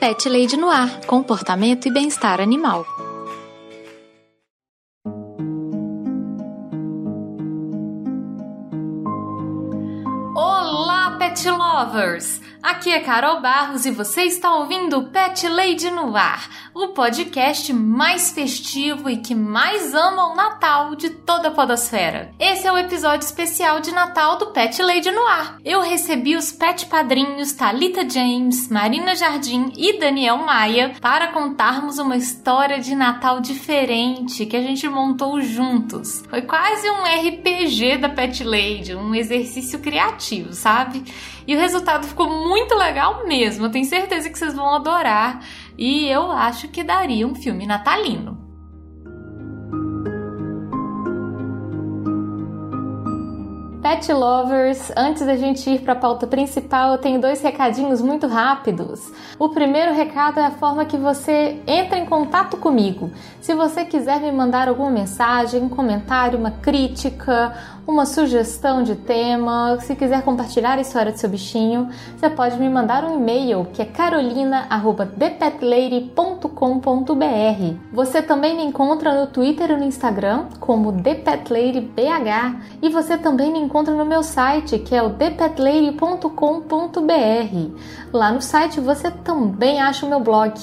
Pet Lady Noir, comportamento e bem-estar animal. Olá, pet lovers! Aqui é Carol Barros e você está ouvindo Pet Lady no Ar, o podcast mais festivo e que mais ama o Natal de toda a podosfera. Esse é o episódio especial de Natal do Pet Lady no Ar. Eu recebi os pet padrinhos Talita James, Marina Jardim e Daniel Maia para contarmos uma história de Natal diferente que a gente montou juntos. Foi quase um RPG da Pet Lady, um exercício criativo, sabe? E o resultado ficou muito legal mesmo. Eu tenho certeza que vocês vão adorar. E eu acho que daria um filme natalino. Pet Lovers, antes da gente ir para a pauta principal, eu tenho dois recadinhos muito rápidos. O primeiro recado é a forma que você entra em contato comigo. Se você quiser me mandar alguma mensagem, um comentário, uma crítica, uma sugestão de tema, se quiser compartilhar a história do seu bichinho, você pode me mandar um e-mail que é carolina@thepetlady.com.br. Você também me encontra no Twitter e no Instagram como ThePetLadyBH e você também me encontra no meu site que é o thepetlady.com.br. Lá no site você também acha o meu blog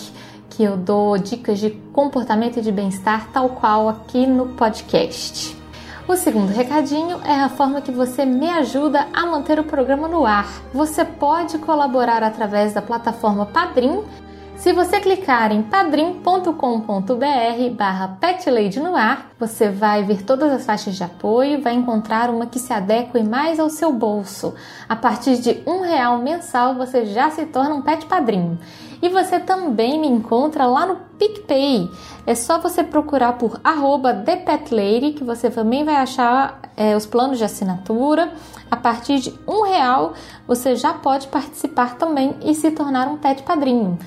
que eu dou dicas de comportamento e de bem-estar, tal qual aqui no podcast. O segundo recadinho é a forma que você me ajuda a manter o programa no ar. Você pode colaborar através da plataforma Padrim. Se você clicar em padrim.com.br barra no ar, você vai ver todas as faixas de apoio e vai encontrar uma que se adeque mais ao seu bolso. A partir de um real mensal, você já se torna um pet padrinho. E você também me encontra lá no PicPay. É só você procurar por arroba ThePetLady que você também vai achar é, os planos de assinatura. A partir de um real você já pode participar também e se tornar um pet padrinho.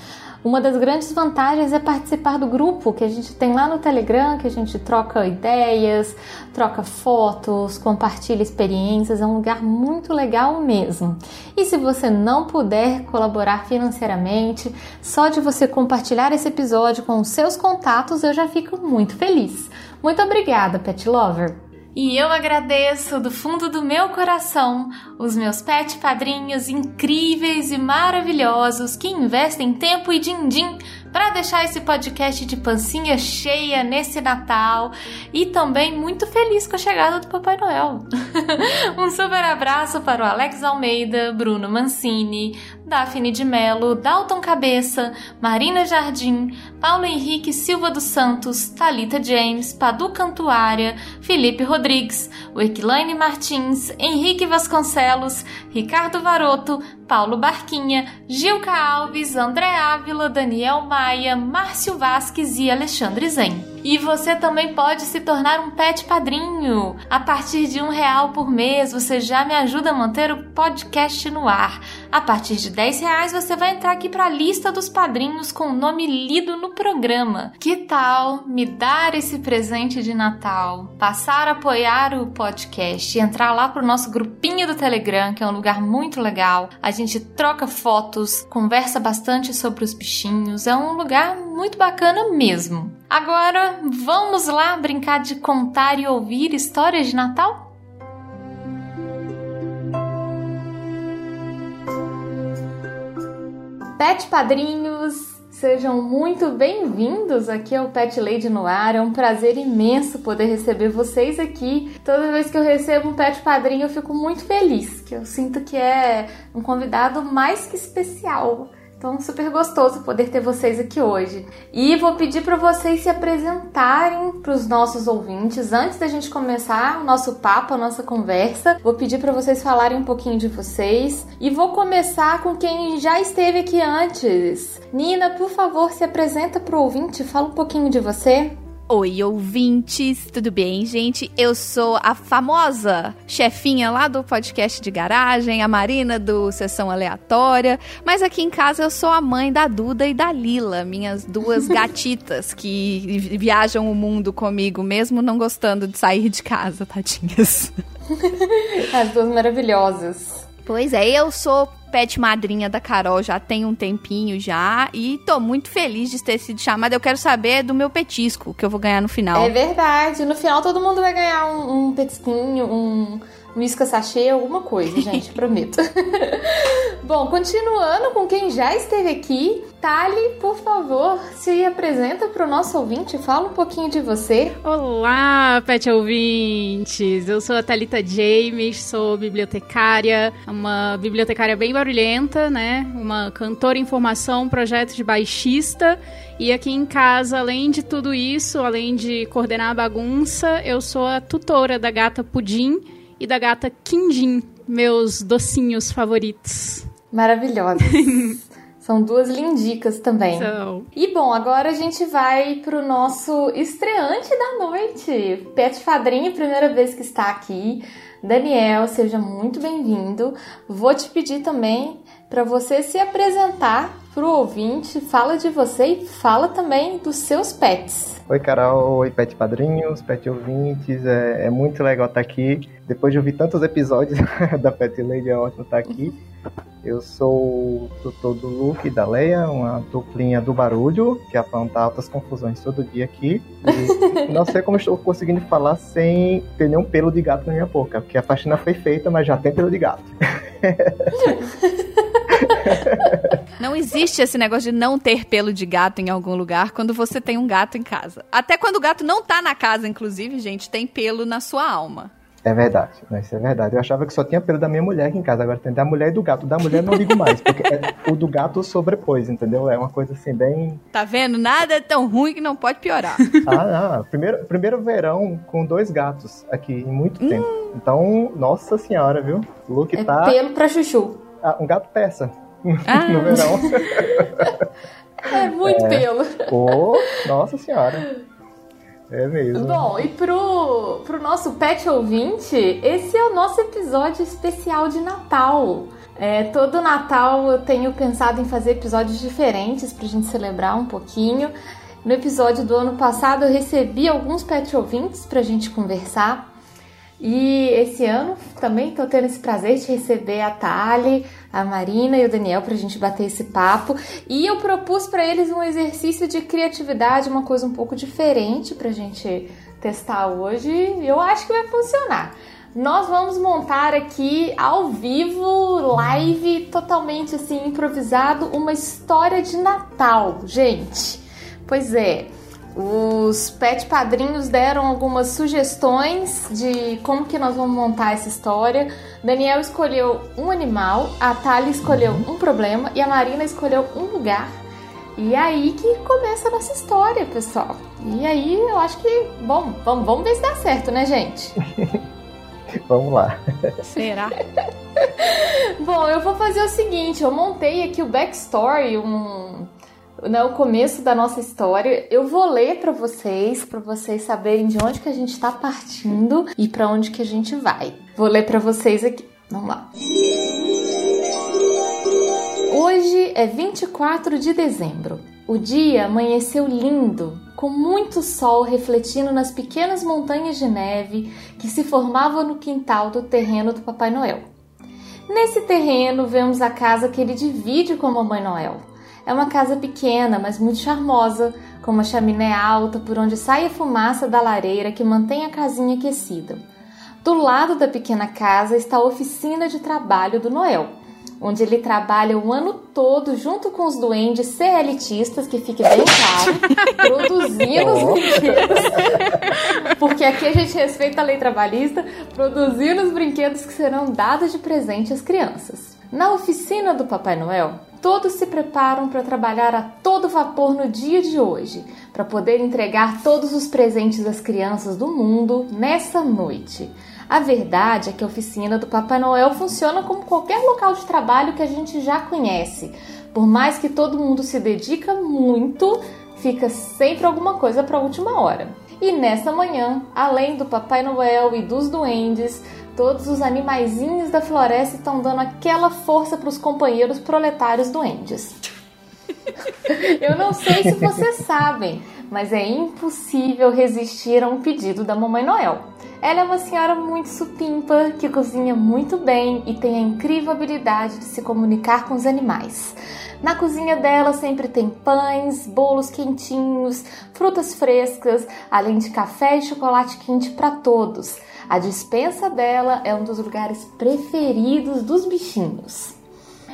Uma das grandes vantagens é participar do grupo que a gente tem lá no Telegram, que a gente troca ideias, troca fotos, compartilha experiências, é um lugar muito legal mesmo. E se você não puder colaborar financeiramente, só de você compartilhar esse episódio com os seus contatos, eu já fico muito feliz. Muito obrigada, Pet Lover! E eu agradeço do fundo do meu coração os meus pet padrinhos incríveis e maravilhosos que investem tempo e din-din para deixar esse podcast de pancinha cheia nesse Natal e também muito feliz com a chegada do Papai Noel. um super abraço para o Alex Almeida, Bruno Mancini, Daphne de Melo, Dalton Cabeça, Marina Jardim, Paulo Henrique Silva dos Santos, Talita James, Padu Cantuária, Felipe Rodrigues, Wequilaine Martins, Henrique Vasconcelos, Ricardo Varoto, Paulo Barquinha, Gilca Alves, André Ávila, Daniel Maia, Márcio Vasques e Alexandre Zen. E você também pode se tornar um pet padrinho. A partir de um real por mês, você já me ajuda a manter o podcast no ar. A partir de 10 reais, você vai entrar aqui para a lista dos padrinhos com o nome lido no programa. Que tal me dar esse presente de Natal? Passar a apoiar o podcast e entrar lá pro nosso grupinho do Telegram, que é um lugar muito legal. A gente troca fotos, conversa bastante sobre os bichinhos. É um lugar muito bacana mesmo. Agora, vamos lá brincar de contar e ouvir histórias de Natal? Pet Padrinhos, sejam muito bem-vindos aqui ao Pet Lady no Ar. É um prazer imenso poder receber vocês aqui. Toda vez que eu recebo um Pet Padrinho, eu fico muito feliz, que eu sinto que é um convidado mais que especial então, super gostoso poder ter vocês aqui hoje. E vou pedir para vocês se apresentarem para os nossos ouvintes antes da gente começar o nosso papo, a nossa conversa. Vou pedir para vocês falarem um pouquinho de vocês e vou começar com quem já esteve aqui antes. Nina, por favor, se apresenta para o ouvinte, fala um pouquinho de você. Oi, ouvintes, tudo bem, gente? Eu sou a famosa chefinha lá do podcast de garagem, a Marina do Sessão Aleatória, mas aqui em casa eu sou a mãe da Duda e da Lila, minhas duas gatitas que viajam o mundo comigo, mesmo não gostando de sair de casa, tadinhas. As duas maravilhosas. Pois é, eu sou pet madrinha da Carol já tem um tempinho já e tô muito feliz de ter sido chamada. Eu quero saber do meu petisco que eu vou ganhar no final. É verdade, no final todo mundo vai ganhar um, um petisquinho, um Misca sachê, alguma coisa, gente, prometo. Bom, continuando com quem já esteve aqui, Tali, por favor, se apresenta para o nosso ouvinte, fala um pouquinho de você. Olá, pet ouvintes! Eu sou a Thalita James, sou bibliotecária, uma bibliotecária bem barulhenta, né? Uma cantora em formação, projeto de baixista. E aqui em casa, além de tudo isso, além de coordenar a bagunça, eu sou a tutora da gata Pudim e da gata Quindim, meus docinhos favoritos. Maravilhosas. São duas lindicas também. São. E bom, agora a gente vai pro nosso estreante da noite. Pet Padrinho, primeira vez que está aqui. Daniel, seja muito bem-vindo. Vou te pedir também para você se apresentar pro ouvinte, fala de você e fala também dos seus pets. Oi, Carol. Oi, pet padrinhos, pet ouvintes. É, é muito legal estar aqui. Depois de ouvir tantos episódios da Pet Lady, é ótimo estar aqui. Eu sou o tutor do Luke e da Leia, uma duplinha do barulho, que apronta altas confusões todo dia aqui. E não sei como estou conseguindo falar sem ter nenhum pelo de gato na minha boca, porque a faxina foi feita, mas já tem pelo de gato. Não existe esse negócio de não ter pelo de gato em algum lugar quando você tem um gato em casa. Até quando o gato não tá na casa, inclusive, gente, tem pelo na sua alma. É verdade, isso é verdade. Eu achava que só tinha pelo da minha mulher aqui em casa, agora tem da mulher e do gato. Da mulher não ligo mais, porque é, o do gato sobrepôs, entendeu? É uma coisa assim, bem. Tá vendo? Nada é tão ruim que não pode piorar. ah, não. Primeiro, primeiro verão com dois gatos aqui em muito tempo. Hum. Então, nossa senhora, viu? O look é tá. Pelo pra chuchu. Ah, um gato persa. Ah. no verão. é muito é. pelo. Oh, nossa senhora. É mesmo. Bom, e pro, pro nosso pet ouvinte, esse é o nosso episódio especial de Natal. É, todo Natal eu tenho pensado em fazer episódios diferentes pra gente celebrar um pouquinho. No episódio do ano passado eu recebi alguns pet ouvintes pra gente conversar. E esse ano também estou tendo esse prazer de receber a Tali, a Marina e o Daniel para a gente bater esse papo. E eu propus para eles um exercício de criatividade, uma coisa um pouco diferente para a gente testar hoje. Eu acho que vai funcionar. Nós vamos montar aqui ao vivo, live, totalmente assim improvisado, uma história de Natal, gente. Pois é. Os pet padrinhos deram algumas sugestões de como que nós vamos montar essa história. Daniel escolheu um animal, a Thalia escolheu um problema e a Marina escolheu um lugar. E é aí que começa a nossa história, pessoal. E aí eu acho que, bom, vamos, vamos ver se dá certo, né, gente? vamos lá. Será? bom, eu vou fazer o seguinte, eu montei aqui o backstory, um né, o começo da nossa história. Eu vou ler para vocês, para vocês saberem de onde que a gente está partindo e para onde que a gente vai. Vou ler para vocês aqui. Vamos lá. Hoje é 24 de dezembro. O dia amanheceu lindo, com muito sol refletindo nas pequenas montanhas de neve que se formavam no quintal do terreno do Papai Noel. Nesse terreno vemos a casa que ele divide com a Mamãe Noel. É uma casa pequena, mas muito charmosa, com uma chaminé alta por onde sai a fumaça da lareira que mantém a casinha aquecida. Do lado da pequena casa está a oficina de trabalho do Noel, onde ele trabalha o ano todo junto com os duendes CLTistas, que fique bem claro, produzindo os brinquedos. Porque aqui a gente respeita a lei trabalhista, produzindo os brinquedos que serão dados de presente às crianças. Na oficina do Papai Noel, todos se preparam para trabalhar a todo vapor no dia de hoje, para poder entregar todos os presentes às crianças do mundo nessa noite. A verdade é que a oficina do Papai Noel funciona como qualquer local de trabalho que a gente já conhece. Por mais que todo mundo se dedica muito, fica sempre alguma coisa para a última hora. E nessa manhã, além do Papai Noel e dos duendes, Todos os animaizinhos da floresta estão dando aquela força para os companheiros proletários duendes. Eu não sei se vocês sabem, mas é impossível resistir a um pedido da Mamãe Noel. Ela é uma senhora muito supimpa, que cozinha muito bem e tem a incrível habilidade de se comunicar com os animais. Na cozinha dela sempre tem pães, bolos quentinhos, frutas frescas, além de café e chocolate quente para todos. A dispensa dela é um dos lugares preferidos dos bichinhos.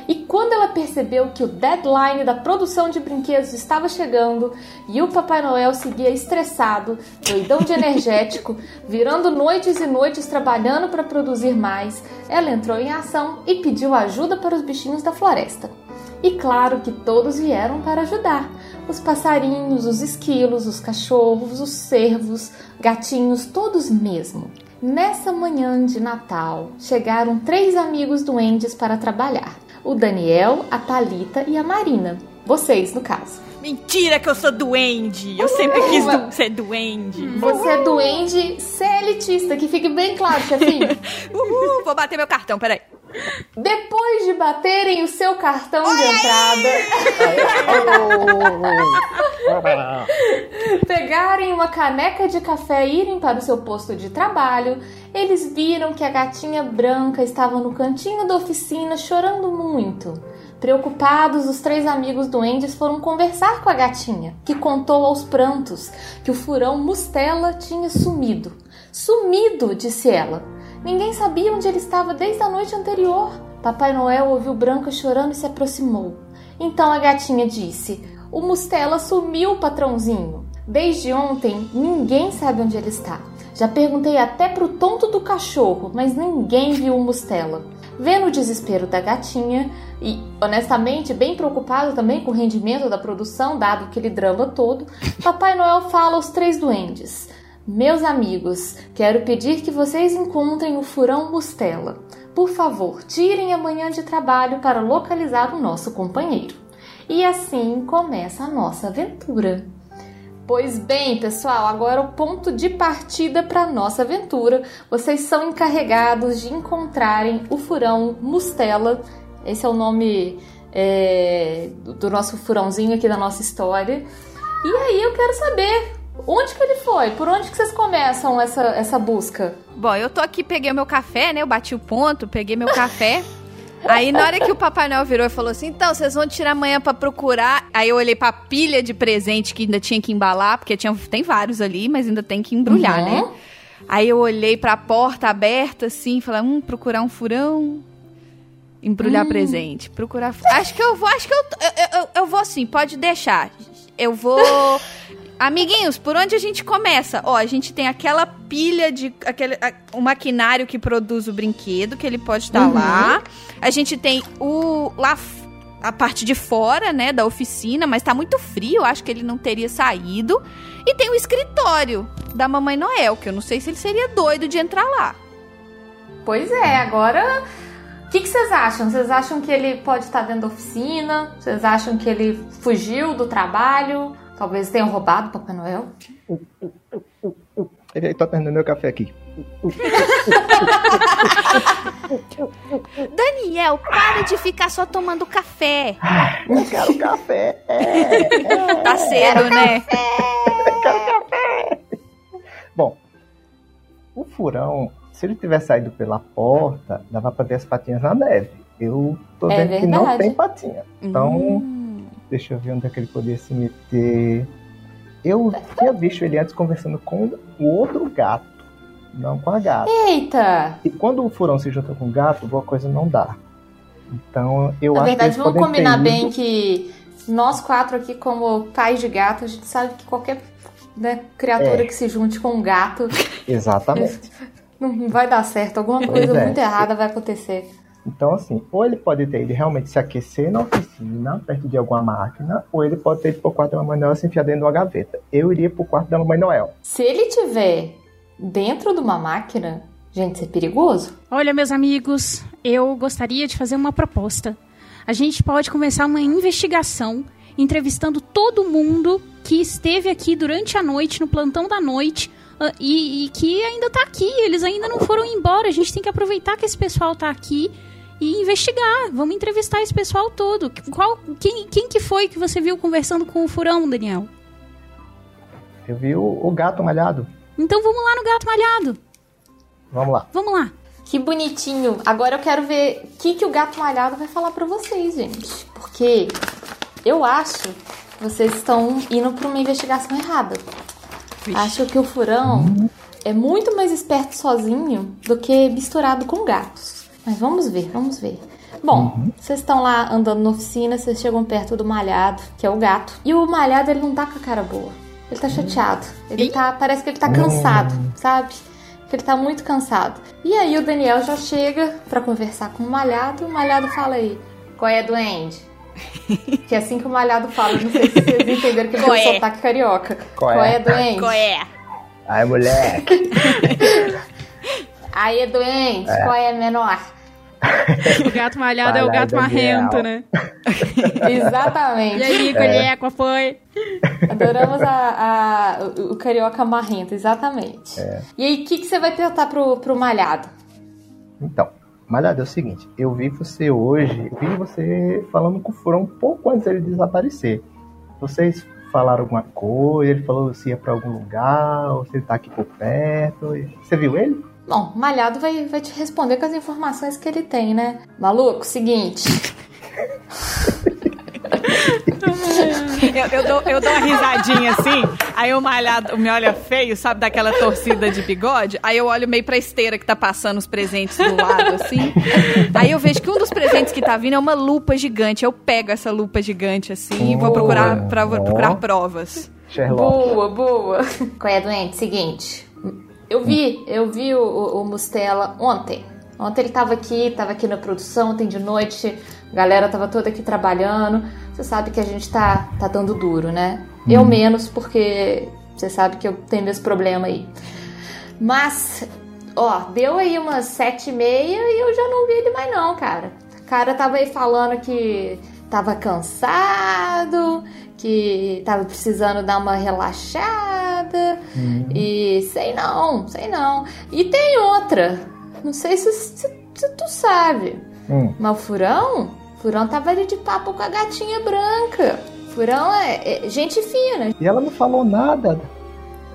E quando ela percebeu que o deadline da produção de brinquedos estava chegando e o Papai Noel seguia estressado, doidão de energético, virando noites e noites trabalhando para produzir mais, ela entrou em ação e pediu ajuda para os bichinhos da floresta. E claro que todos vieram para ajudar: os passarinhos, os esquilos, os cachorros, os cervos, gatinhos, todos mesmo. Nessa manhã de Natal, chegaram três amigos duendes para trabalhar o Daniel, a Talita e a Marina. Vocês, no caso. Mentira que eu sou duende! Eu sempre quis du ser duende. Você é duende elitista, que fique bem claro, chefinho. Uhul, vou bater meu cartão, peraí. Depois de baterem o seu cartão Oi, de entrada, pegarem uma caneca de café e irem para o seu posto de trabalho, eles viram que a gatinha branca estava no cantinho da oficina chorando muito. Preocupados, os três amigos duendes foram conversar com a gatinha, que contou aos prantos que o furão Mustela tinha sumido. Sumido, disse ela. Ninguém sabia onde ele estava desde a noite anterior. Papai Noel ouviu Branca chorando e se aproximou. Então a gatinha disse: O Mustela sumiu, patrãozinho. Desde ontem, ninguém sabe onde ele está. Já perguntei até pro tonto do cachorro, mas ninguém viu o Mustela. Vendo o desespero da gatinha e, honestamente, bem preocupado também com o rendimento da produção, dado aquele drama todo, Papai Noel fala aos três duendes: Meus amigos, quero pedir que vocês encontrem o furão Mustela. Por favor, tirem amanhã de trabalho para localizar o nosso companheiro. E assim começa a nossa aventura. Pois bem, pessoal, agora o ponto de partida para nossa aventura. Vocês são encarregados de encontrarem o furão Mustela. Esse é o nome é, do nosso furãozinho aqui da nossa história. E aí eu quero saber onde que ele foi? Por onde que vocês começam essa, essa busca? Bom, eu tô aqui, peguei o meu café, né? Eu bati o ponto, peguei meu café. Aí na hora que o Papai Noel virou e falou assim: então, vocês vão tirar amanhã para procurar. Aí eu olhei pra pilha de presente que ainda tinha que embalar, porque tinha, tem vários ali, mas ainda tem que embrulhar, uhum. né? Aí eu olhei pra porta aberta assim, falei, hum, procurar um furão. Embrulhar hum. presente. Procurar. Acho que eu vou, acho que eu, eu, eu, eu vou sim, pode deixar. Eu vou. Amiguinhos, por onde a gente começa? Ó, a gente tem aquela pilha de. aquele a, o maquinário que produz o brinquedo, que ele pode estar uhum. lá. A gente tem o. lá a parte de fora, né, da oficina, mas tá muito frio, acho que ele não teria saído. E tem o escritório da Mamãe Noel, que eu não sei se ele seria doido de entrar lá. Pois é, agora. O que, vocês acham? Vocês acham que ele pode estar dentro da oficina? Vocês acham que ele fugiu do trabalho? Talvez tenham roubado o Papai Noel. Ele tá terminando meu café aqui. Daniel, para de ficar só tomando café. Eu quero café. É, tá cedo, né? Eu quero café. Bom, o furão, se ele tivesse saído pela porta, dava pra ver as patinhas na neve. Eu tô é vendo verdade. que não tem patinha. Então. Hum Deixa eu ver onde é que ele podia se meter. Eu tinha visto ele antes conversando com o outro gato, não com a gata. Eita! E quando o furão se junta com o gato, boa coisa não dá. Então eu Na acho verdade, que. Na verdade, vamos combinar bem que nós quatro aqui, como pais de gato, a gente sabe que qualquer né, criatura é. que se junte com um gato. Exatamente. Não vai dar certo, alguma coisa é. muito errada vai acontecer. Então, assim, ou ele pode ter ido realmente se aquecer na oficina, perto de alguma máquina, ou ele pode ter ido pro quarto da Mamãe Noel se enfiar dentro de uma gaveta. Eu iria pro quarto da Mamãe Noel. Se ele tiver dentro de uma máquina, gente, isso é perigoso. Olha, meus amigos, eu gostaria de fazer uma proposta. A gente pode começar uma investigação entrevistando todo mundo que esteve aqui durante a noite, no plantão da noite, uh, e, e, que ainda tá aqui. Eles ainda não foram embora. A gente tem que aproveitar que esse pessoal tá aqui e investigar. Vamos entrevistar esse pessoal todo. Qual, quem, quem que foi que você viu conversando com o furão, Daniel? Eu vi o, o gato malhado. Então vamos lá no gato malhado. Vamos lá. Vamos lá. Que bonitinho. Agora eu quero ver o que, que o gato malhado vai falar pra vocês, gente. Porque eu acho que vocês estão indo pra uma investigação errada. Acho que o furão é muito mais esperto sozinho do que misturado com gatos. Mas vamos ver, vamos ver. Bom, vocês estão lá andando na oficina, vocês chegam perto do malhado, que é o gato. E o malhado, ele não tá com a cara boa. Ele tá chateado. Ele tá, parece que ele tá cansado, sabe? Que ele tá muito cansado. E aí o Daniel já chega pra conversar com o malhado, e o malhado fala aí: "Qual é, duende?" Que é assim que o malhado fala, não sei se vocês entenderam que ele tem é? um sotaque carioca. Qual é? Qual é, duende? Qual é? Ai, moleque. Aí, doente, qual é menor? O gato malhado é o gato marrento, né? Exatamente. E aí, qual qual foi? Adoramos a, a- o, carioca marrento, exatamente. E aí, o que, que você vai perguntar pro, pro malhado? Então, Malhado, é o seguinte, eu vi você hoje, eu vi você falando com o Furão um pouco antes dele desaparecer. Vocês falaram alguma coisa, ele falou se ia pra algum lugar, ou se ele tá aqui por perto. Você viu ele? Bom, o malhado vai, vai te responder com as informações que ele tem, né? Maluco, seguinte. Eu, eu dou, eu dou uma risadinha assim, aí o malhado me olha feio, sabe, daquela torcida de bigode. Aí eu olho meio pra esteira que tá passando os presentes do lado, assim. Aí eu vejo que um dos presentes que tá vindo é uma lupa gigante. Eu pego essa lupa gigante assim e vou procurar, pra, vou procurar provas. Sherlock. Boa, boa. Qual é, doente? Seguinte. Eu vi, eu vi o, o, o Mustela ontem. Ontem ele tava aqui, tava aqui na produção, ontem de noite. A galera tava toda aqui trabalhando. Você sabe que a gente tá, tá dando duro, né? Eu menos, porque você sabe que eu tenho esse problema aí. Mas, ó, deu aí umas sete e meia e eu já não vi ele mais não, cara. O cara tava aí falando que tava cansado, que tava precisando dar uma relaxada. E sei não, sei não. E tem outra. Não sei se, se- se tu sabe. Hum. Mas o Furão, Furão tava ali de papo com a gatinha branca. Furão é, é gente fina. E ela não falou nada.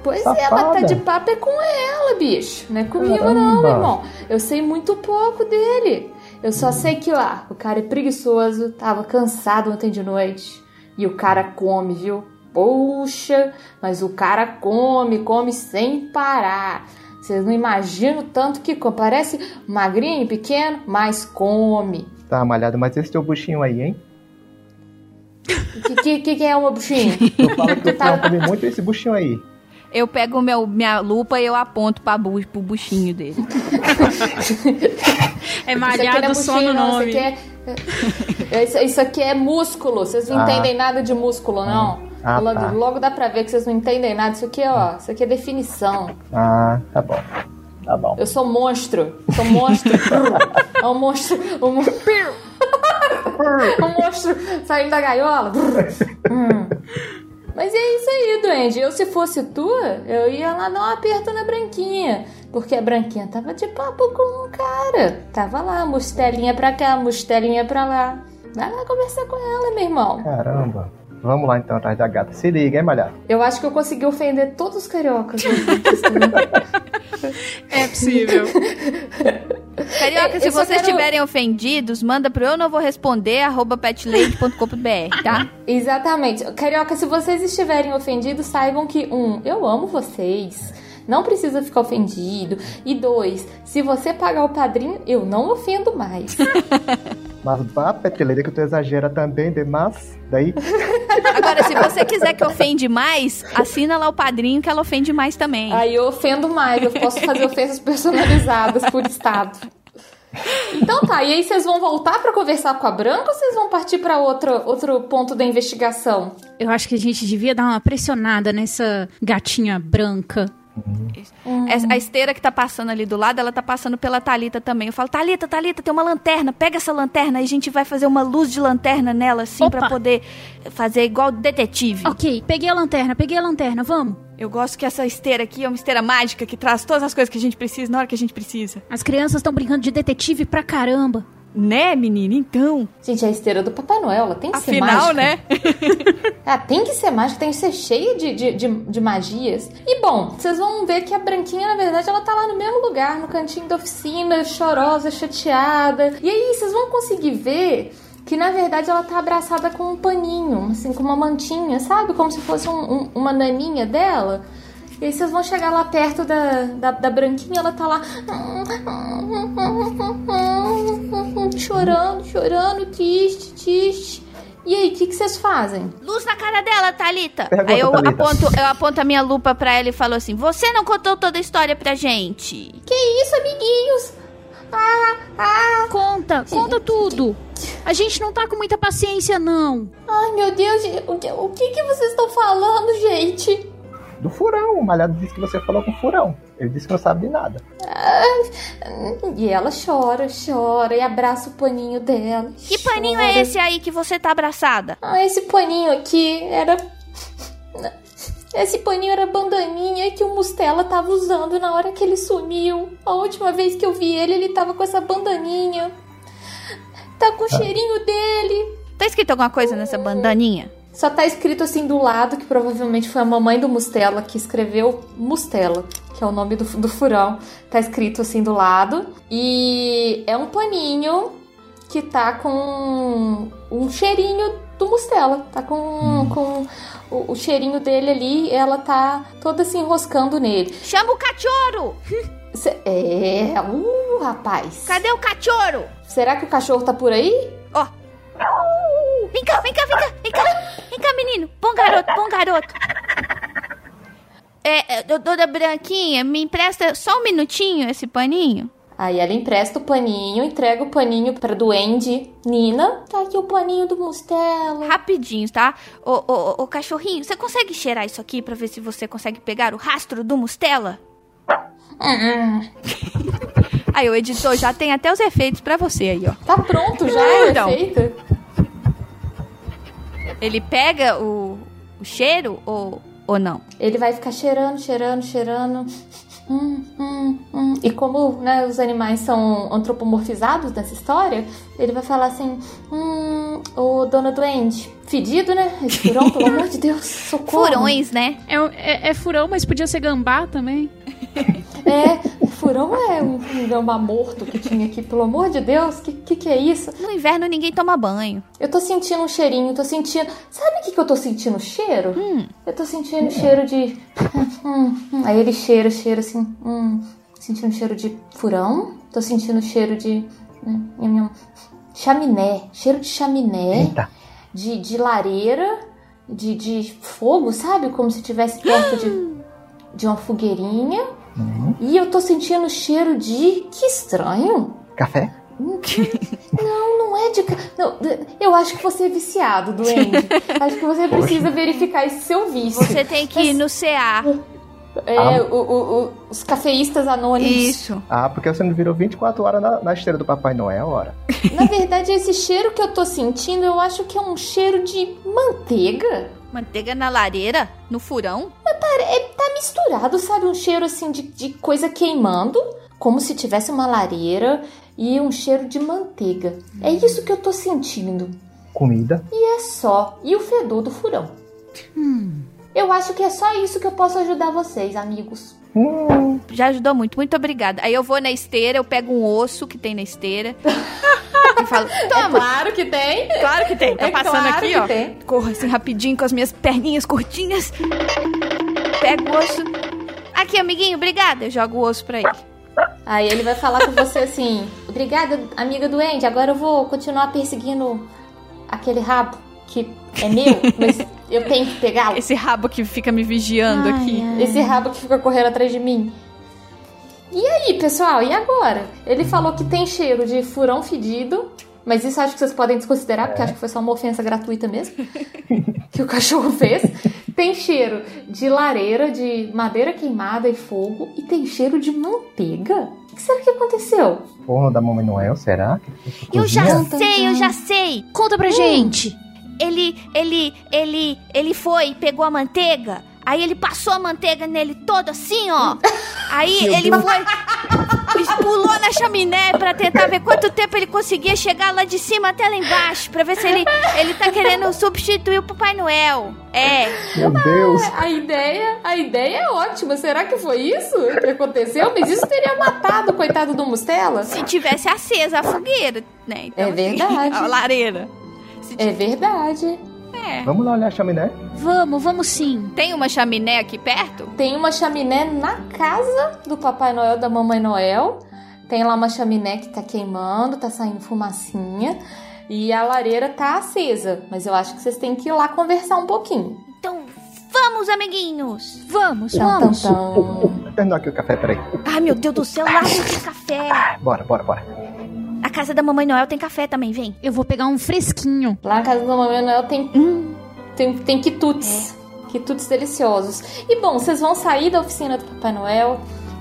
Pois é, Safada. mas tá de papo é com ela, bicho. Não é comigo Caramba. não, meu irmão. Eu sei muito pouco dele. Eu só sei que, ó, o cara é preguiçoso, tava cansado ontem de noite. E o cara come, viu? Poxa, mas o cara come, come sem parar. Vocês não imaginam o tanto que come. Parece magrinho, pequeno, mas come. Tá, Malhado, mas esse teu buchinho aí, hein? O que, que, que é uma buchinha? Eu falo que o Furão come muito esse buchinho aí. Eu pego meu, minha lupa e eu aponto pra bu, pro buchinho dele. É não malhado é só buchinho, no não. nome. É- isso, isso aqui é músculo. Vocês não Ah. entendem nada de músculo, não. Ah, logo, tá. logo dá pra ver que vocês não entendem nada. Isso aqui, ó, isso aqui é definição. Ah, tá bom. Tá bom. Eu sou monstro. Sou monstro. é um monstro. Um, mon- um monstro saindo da gaiola. Hum. Mas é isso aí, Duende. Eu, se fosse tu, eu ia lá dar um aperto na Branquinha. Porque a Branquinha tava de papo com um cara. Tava lá, mostelinha pra cá, mostelinha pra lá. Vai lá conversar com ela, meu irmão. Caramba. Vamos lá então atrás da gata. Se liga, hein, Malhado? Eu acho que eu consegui ofender todos os cariocas. É possível. Carioca, É, se vocês quero- estiverem ofendidos, manda pro eu não vou responder, arroba petlady.com.br, tá? Exatamente. Carioca, se vocês estiverem ofendidos, saibam que, um, eu amo vocês. Não precisa ficar ofendido. E dois, se você pagar o padrinho, eu não ofendo mais. Mas vá, Peteleira, que tu exagera também demais. Daí, Agora, se você quiser que ofende mais, assina lá o padrinho que ela ofende mais também. Aí eu ofendo mais, eu posso fazer ofensas personalizadas por estado. Então tá, e aí vocês vão voltar pra conversar com a Branca ou vocês vão partir pra outro, outro ponto da investigação? Eu acho que a gente devia dar uma pressionada nessa gatinha branca. Essa- A esteira que tá passando ali do lado, ela tá passando pela Talita também. Eu falo, Talita, Talita, tem uma lanterna, pega essa lanterna e a gente vai fazer uma luz de lanterna nela, assim, Opa! pra poder fazer igual detetive. Ok, peguei a lanterna, peguei a lanterna, vamos. Eu gosto que essa esteira aqui é uma esteira mágica que traz todas as coisas que a gente precisa na hora que a gente precisa. As crianças estão brincando de detetive pra caramba. Né, menina? Então. Gente, a esteira do Papai Noel, ela tem que ser Afinal, mágica. né? Ela tem que ser mágica, tem que ser cheia de, de, de, de magias. E bom, vocês vão ver que a Branquinha, na verdade, ela tá lá no mesmo lugar, no cantinho da oficina, chorosa, chateada. E aí, vocês vão conseguir ver que na verdade ela tá abraçada com um paninho, assim, com uma mantinha, sabe? Como se fosse um- um- uma naninha dela. E aí vocês vão chegar lá perto da, da, da branquinha, ela tá lá chorando, chorando, triste, triste. E aí, o que, que vocês fazem? Luz na cara dela, Thalita. Pergunta, Aí eu Thalita. aponto, eu aponto a minha lupa pra ela e falo assim: Você não contou toda a história pra gente. Que isso, amiguinhos? Ah, ah. Conta, conta tudo. A gente não tá com muita paciência, não. Ai, meu Deus, o que, o que, que vocês estão falando, gente? Do furão. O malhado disse que você falou com furão. Ele disse que não sabe de nada. E ela chora, chora e abraça o paninho dela. Que paninho é esse aí que você tá abraçada? Ah, esse paninho aqui era. Esse paninho era a bandaninha que o Mustela tava usando na hora que ele sumiu. A última vez que eu vi ele, ele tava com essa bandaninha. Tá com o cheirinho dele. Tá escrito alguma coisa nessa bandaninha? Só tá escrito assim do lado, que provavelmente foi a mamãe do Mustela que escreveu Mustela, que é o nome do, do furão. Tá escrito assim do lado. E é um paninho que tá com um cheirinho do Mustela. Tá com, com o, o cheirinho dele ali. Ela tá toda se enroscando nele. Chama o cachorro! Cê- é. Uh, rapaz. Cadê o cachorro? Será que o cachorro tá por aí? Ó. Vem cá, vem cá, vem cá, vem cá. Vem cá, menino. Bom garoto, bom garoto. É, é, do- dona Branquinha, me empresta só um minutinho esse paninho? Aí ela empresta o paninho, entrega o paninho pra duende Nina. Tá aqui o paninho do Mustela. Rapidinho, tá? Ô, ô, ô, cachorrinho, você consegue cheirar isso aqui pra ver se você consegue pegar o rastro do Mustela? Aí, o editor já tem até os efeitos pra você aí, ó. Tá pronto já, Então. é feita. Ele pega o, o cheiro ou, ou não? Ele vai ficar cheirando, cheirando, cheirando. Hum, hum, hum. E como né, os animais são antropomorfizados nessa história, ele vai falar assim: Hum, ô dona Duende, fedido, né? Esse furão, pelo amor de Deus, socorro. Furões, né? É, é- é furão, mas podia ser gambá também. É, furão é um, gambá morto que tinha aqui, pelo amor de Deus, que, que que é isso? No inverno ninguém toma banho. Eu tô sentindo um cheirinho, tô sentindo. Sabe o que, que eu tô sentindo cheiro? Hum. Eu tô sentindo cheiro de. Hum, hum. Aí ele cheira, cheira assim. Hum. Sentindo cheiro de furão. Tô sentindo cheiro de. né, Chaminé. Cheiro de chaminé. Eita. De, de lareira. De, de fogo, sabe? Como se estivesse perto de, de uma fogueirinha. Uhum. E eu tô sentindo cheiro de. Que estranho. Café? Não, não é de. Não, eu acho que você é viciado, doente. acho que você precisa verificar esse seu vício. Você tem que ir no CA. É, Ah. o- o- o- os cafeístas anônimos. Isso. Ah, porque você não virou 24 horas na, na esteira do Papai Noel, ora. Na verdade, esse cheiro que eu tô sentindo, eu acho que é um cheiro de manteiga. Manteiga na lareira? No furão? É, tá misturado, sabe? Um cheiro assim de, de coisa queimando, como se tivesse uma lareira, e um cheiro de manteiga. É isso que eu tô sentindo. Comida. E é só. E o fedor do furão. Eu acho que é só isso que eu posso ajudar vocês, amigos. Hum, Já ajudou muito, muito obrigada. Aí eu vou na esteira, eu pego um osso que tem na esteira e falo: Toma! claro que tem. Claro que tem, tá É passando claro aqui, ó. tem. Corro assim rapidinho com as minhas perninhas curtinhas. Pego o osso. Aqui, amiguinho, obrigada. Eu jogo o osso pra ele. Aí ele vai falar com você assim: Obrigada, amiga doente. Agora eu vou continuar perseguindo aquele rabo que é meu, mas eu tenho que pegá-lo. Esse rabo que fica me vigiando Ai, aqui. ai. Esse rabo que fica correndo atrás de mim. E aí, pessoal, e agora? Ele falou que tem cheiro de furão fedido, mas isso acho que vocês podem desconsiderar, porque acho que foi só uma ofensa gratuita mesmo que o cachorro fez. Tem cheiro de lareira, de madeira queimada e fogo, e tem cheiro de manteiga. O que será que aconteceu? forno da Mamãe Noel, será? Que Eu já sei, eu já sei. Conta pra gente. Ele, ele, ele, ele foi e pegou a manteiga. Aí ele passou a manteiga nele todo assim, ó. Aí ele foi pulou na chaminé pra tentar ver quanto tempo ele conseguia chegar lá de cima até lá embaixo. Pra ver se ele, ele tá querendo substituir o Papai Noel. É. Meu Deus. A ideia, a ideia é ótima. Será que foi isso que aconteceu? Mas isso teria matado o coitado do Mustela? Se tivesse acesa a fogueira, né? Então, É verdade. a lareira. Se É verdade. Tiver. Vamos lá olhar a chaminé? Vamos, vamos sim. Tem uma chaminé aqui perto? Tem uma chaminé na casa do Papai Noel, da Mamãe Noel. Tem lá uma chaminé que tá queimando, tá saindo fumacinha. E a lareira tá acesa. Mas eu acho que vocês têm que ir lá conversar um pouquinho. Então, vamos, amiguinhos. Vamos, tam, vamos. tam. Terminou aqui o café, peraí. Ai, meu Deus do céu, lá tem café. Bora, bora, bora. A casa da Mamãe Noel tem café também, vem. Eu vou pegar um fresquinho. Lá na casa da Mamãe Noel tem, tem, tem quitutes. Quitutes deliciosos. E bom, vocês vão sair da oficina do Papai Noel.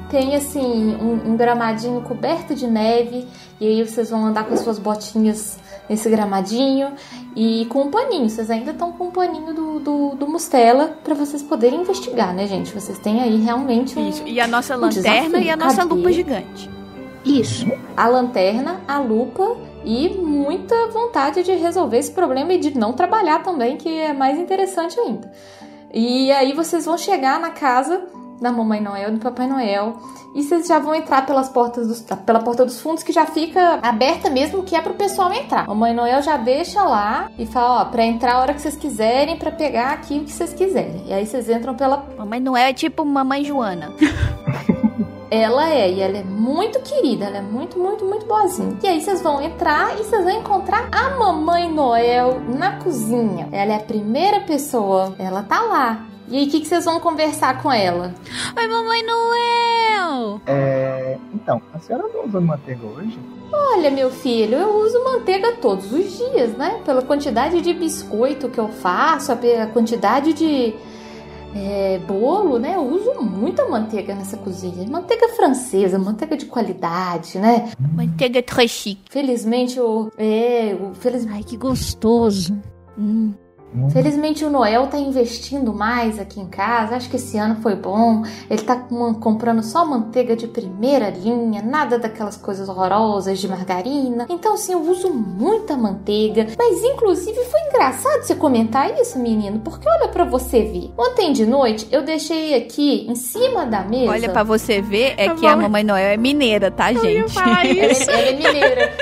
Tem assim um, um gramadinho coberto de neve. E aí vocês vão andar com as suas botinhas nesse gramadinho. E com um paninho. Vocês ainda estão com um paninho do, do, do Mustela pra vocês poderem investigar, né, gente? Vocês têm aí realmente um, Isso. E a nossa Um lanterna desafio. e a nossa Cadê? lupa gigante. Isso. a lanterna, a lupa e muita vontade de resolver esse problema e de não trabalhar também, que é mais interessante ainda. E aí vocês vão chegar na casa da Mamãe Noel e do Papai Noel e vocês já vão entrar pelas portas dos, pela porta dos fundos que já fica aberta mesmo, que é pro pessoal entrar. Mamãe Noel já deixa lá e fala, ó, pra entrar a hora que vocês quiserem, pra pegar aqui o que vocês quiserem. E aí vocês entram pela Mamãe Noel é tipo Mamãe Joana. Ela é, e ela é muito querida, ela é muito, muito, muito boazinha. E aí vocês vão entrar e vocês vão encontrar a Mamãe Noel na cozinha. Ela é a primeira pessoa, ela tá lá. E aí, o que, que vocês vão conversar com ela? Oi, Mamãe Noel! É... Então, a senhora não usa manteiga hoje? Olha, meu filho, eu uso manteiga todos os dias, né? Pela quantidade de biscoito que eu faço, a quantidade de é, bolo, né? Eu uso muita manteiga nessa cozinha. Manteiga francesa, manteiga de qualidade, né? Manteiga très chique. Felizmente o. É, o, feliz, Ai, que gostoso. Hum. Hum, felizmente o Noel tá investindo mais aqui em casa. Acho que esse ano foi bom. Ele tá com- comprando só manteiga de primeira linha, nada daquelas coisas horrorosas de margarina. Então, assim, eu uso muita manteiga. Mas, inclusive, foi engraçado você comentar isso, menino, porque olha pra você ver. Ontem de noite eu deixei aqui em cima da mesa. Olha, pra você ver, é Tá que a. Mamãe Noel é mineira, tá, Eu ia gente? falar Ela isso. é, ela é mineira.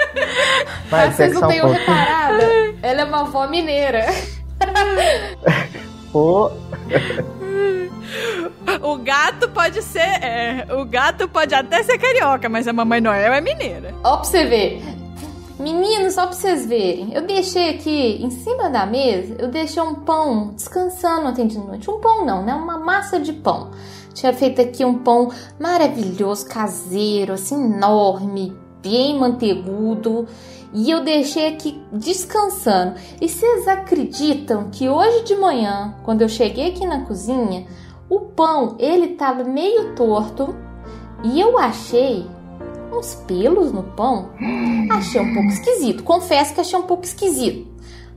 Vai Mas vocês não um tenham pouquinho. reparado? Ela é uma avó mineira. Pô, O gato pode ser. é, o gato pode até ser carioca, mas a Mamãe Noel é mineira. Ó pra você ver. Meninos, só pra vocês verem. Eu deixei aqui em cima da mesa, eu deixei um pão descansando ontem de noite. Um pão não, né? Uma massa de pão. Tinha feito aqui um pão maravilhoso, caseiro, assim, enorme, bem manteigudo. E eu deixei aqui descansando. E vocês acreditam que hoje de manhã, quando eu cheguei aqui na cozinha, o pão, ele tava meio torto. E eu achei uns pelos no pão. Achei um pouco esquisito. Confesso que achei um pouco esquisito.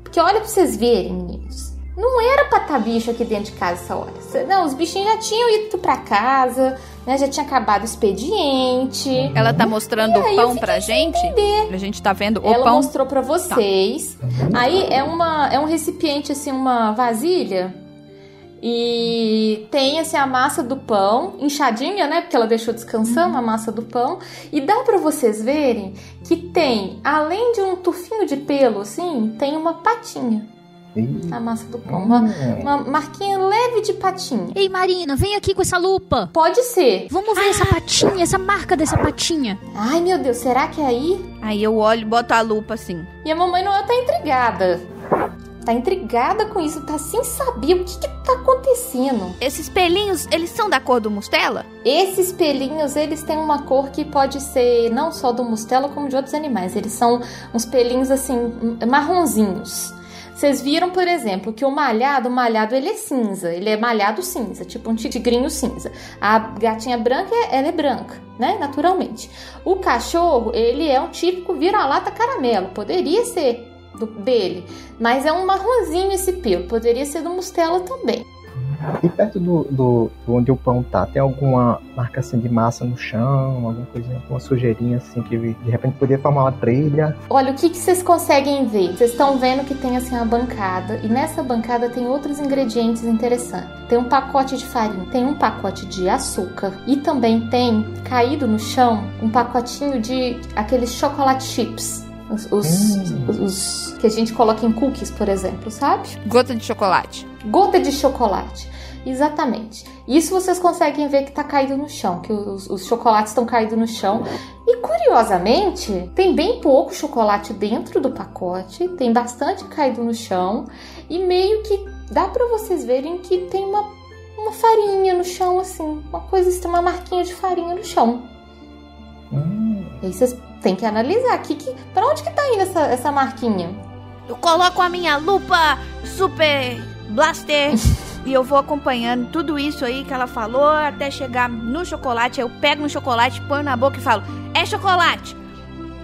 Porque olha pra vocês verem, meninos. Não era pra estar bicho aqui dentro de casa essa hora. Não, os bichinhos já tinham ido pra casa, né? Já tinha acabado o expediente. Ela tá mostrando o pão pra gente? entender. A gente tá vendo o Ela pão. mostrou pra vocês. Aí é uma é um recipiente assim, uma vasilha. E tem assim a massa do pão, inchadinha, né? Porque ela deixou descansando a massa do pão. E dá pra vocês verem que tem, além de um tufinho de pelo, assim, tem uma patinha Na massa do pão. Uma, hum. uma marquinha leve de patinha. Ei, Marina, vem aqui com essa lupa. Pode ser. Vamos ver essa patinha, essa marca dessa patinha. Ai, meu Deus, será que é aí? Aí eu olho e boto a lupa assim. E a mamãe Noel tá intrigada. Tá intrigada com isso, tá sem saber o que que tá acontecendo. Esses pelinhos, eles são da cor do Mustela? Esses pelinhos, eles têm uma cor que pode ser não só do mustela, como de outros animais. Eles são uns pelinhos assim, marronzinhos. Vocês viram, por exemplo, que o malhado, o malhado ele é cinza, ele é malhado cinza, tipo um tigrinho cinza. A gatinha branca, ela é branca, né, naturalmente. O cachorro, ele é um típico vira-lata caramelo, poderia ser do, dele, mas é um marronzinho esse pelo, poderia ser do mustela também. E perto do, do, do onde o pão tá, tem alguma marca assim de massa no chão, alguma coisinha, alguma sujeirinha assim que de repente poderia formar uma trilha? Olha, o que, que vocês conseguem ver? Vocês estão vendo que tem assim uma bancada e nessa bancada tem outros ingredientes interessantes. Tem um pacote de farinha, tem um pacote de açúcar e também tem caído no chão um pacotinho de aqueles chocolate chips. Os, os, Hum. os- os que a gente coloca em cookies, por exemplo, sabe? Gota de chocolate. Gota de chocolate. Exatamente. Isso vocês conseguem ver que tá caído no chão, que os, os chocolates estão caídos no chão. E curiosamente, tem bem pouco chocolate dentro do pacote, tem bastante caído no chão e meio que dá pra vocês verem que tem uma, uma farinha no chão assim, uma coisa estranha, uma marquinha de farinha no chão. Hum, E aí vocês têm que analisar que, que para onde que tá indo essa, essa marquinha? Eu coloco a minha lupa super blaster e eu vou acompanhando tudo isso aí que ela falou até chegar no chocolate. Eu pego no chocolate, ponho na boca e falo: É chocolate!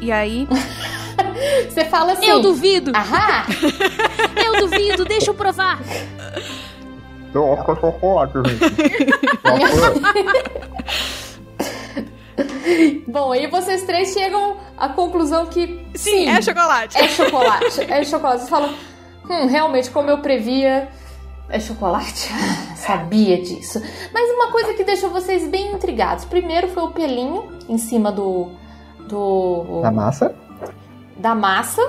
E aí. Você fala assim. Eu duvido! Ahá! Eu duvido! Deixa eu provar! eu acho que é chocolate, Bom, aí vocês três chegam à conclusão que sim, É chocolate. é chocolate. É chocolate. Você fala, hum, realmente, como eu previa, é chocolate. Sabia disso. Mas uma coisa que deixou vocês bem intrigados. Primeiro foi o pelinho em cima do. do Da massa? da massa.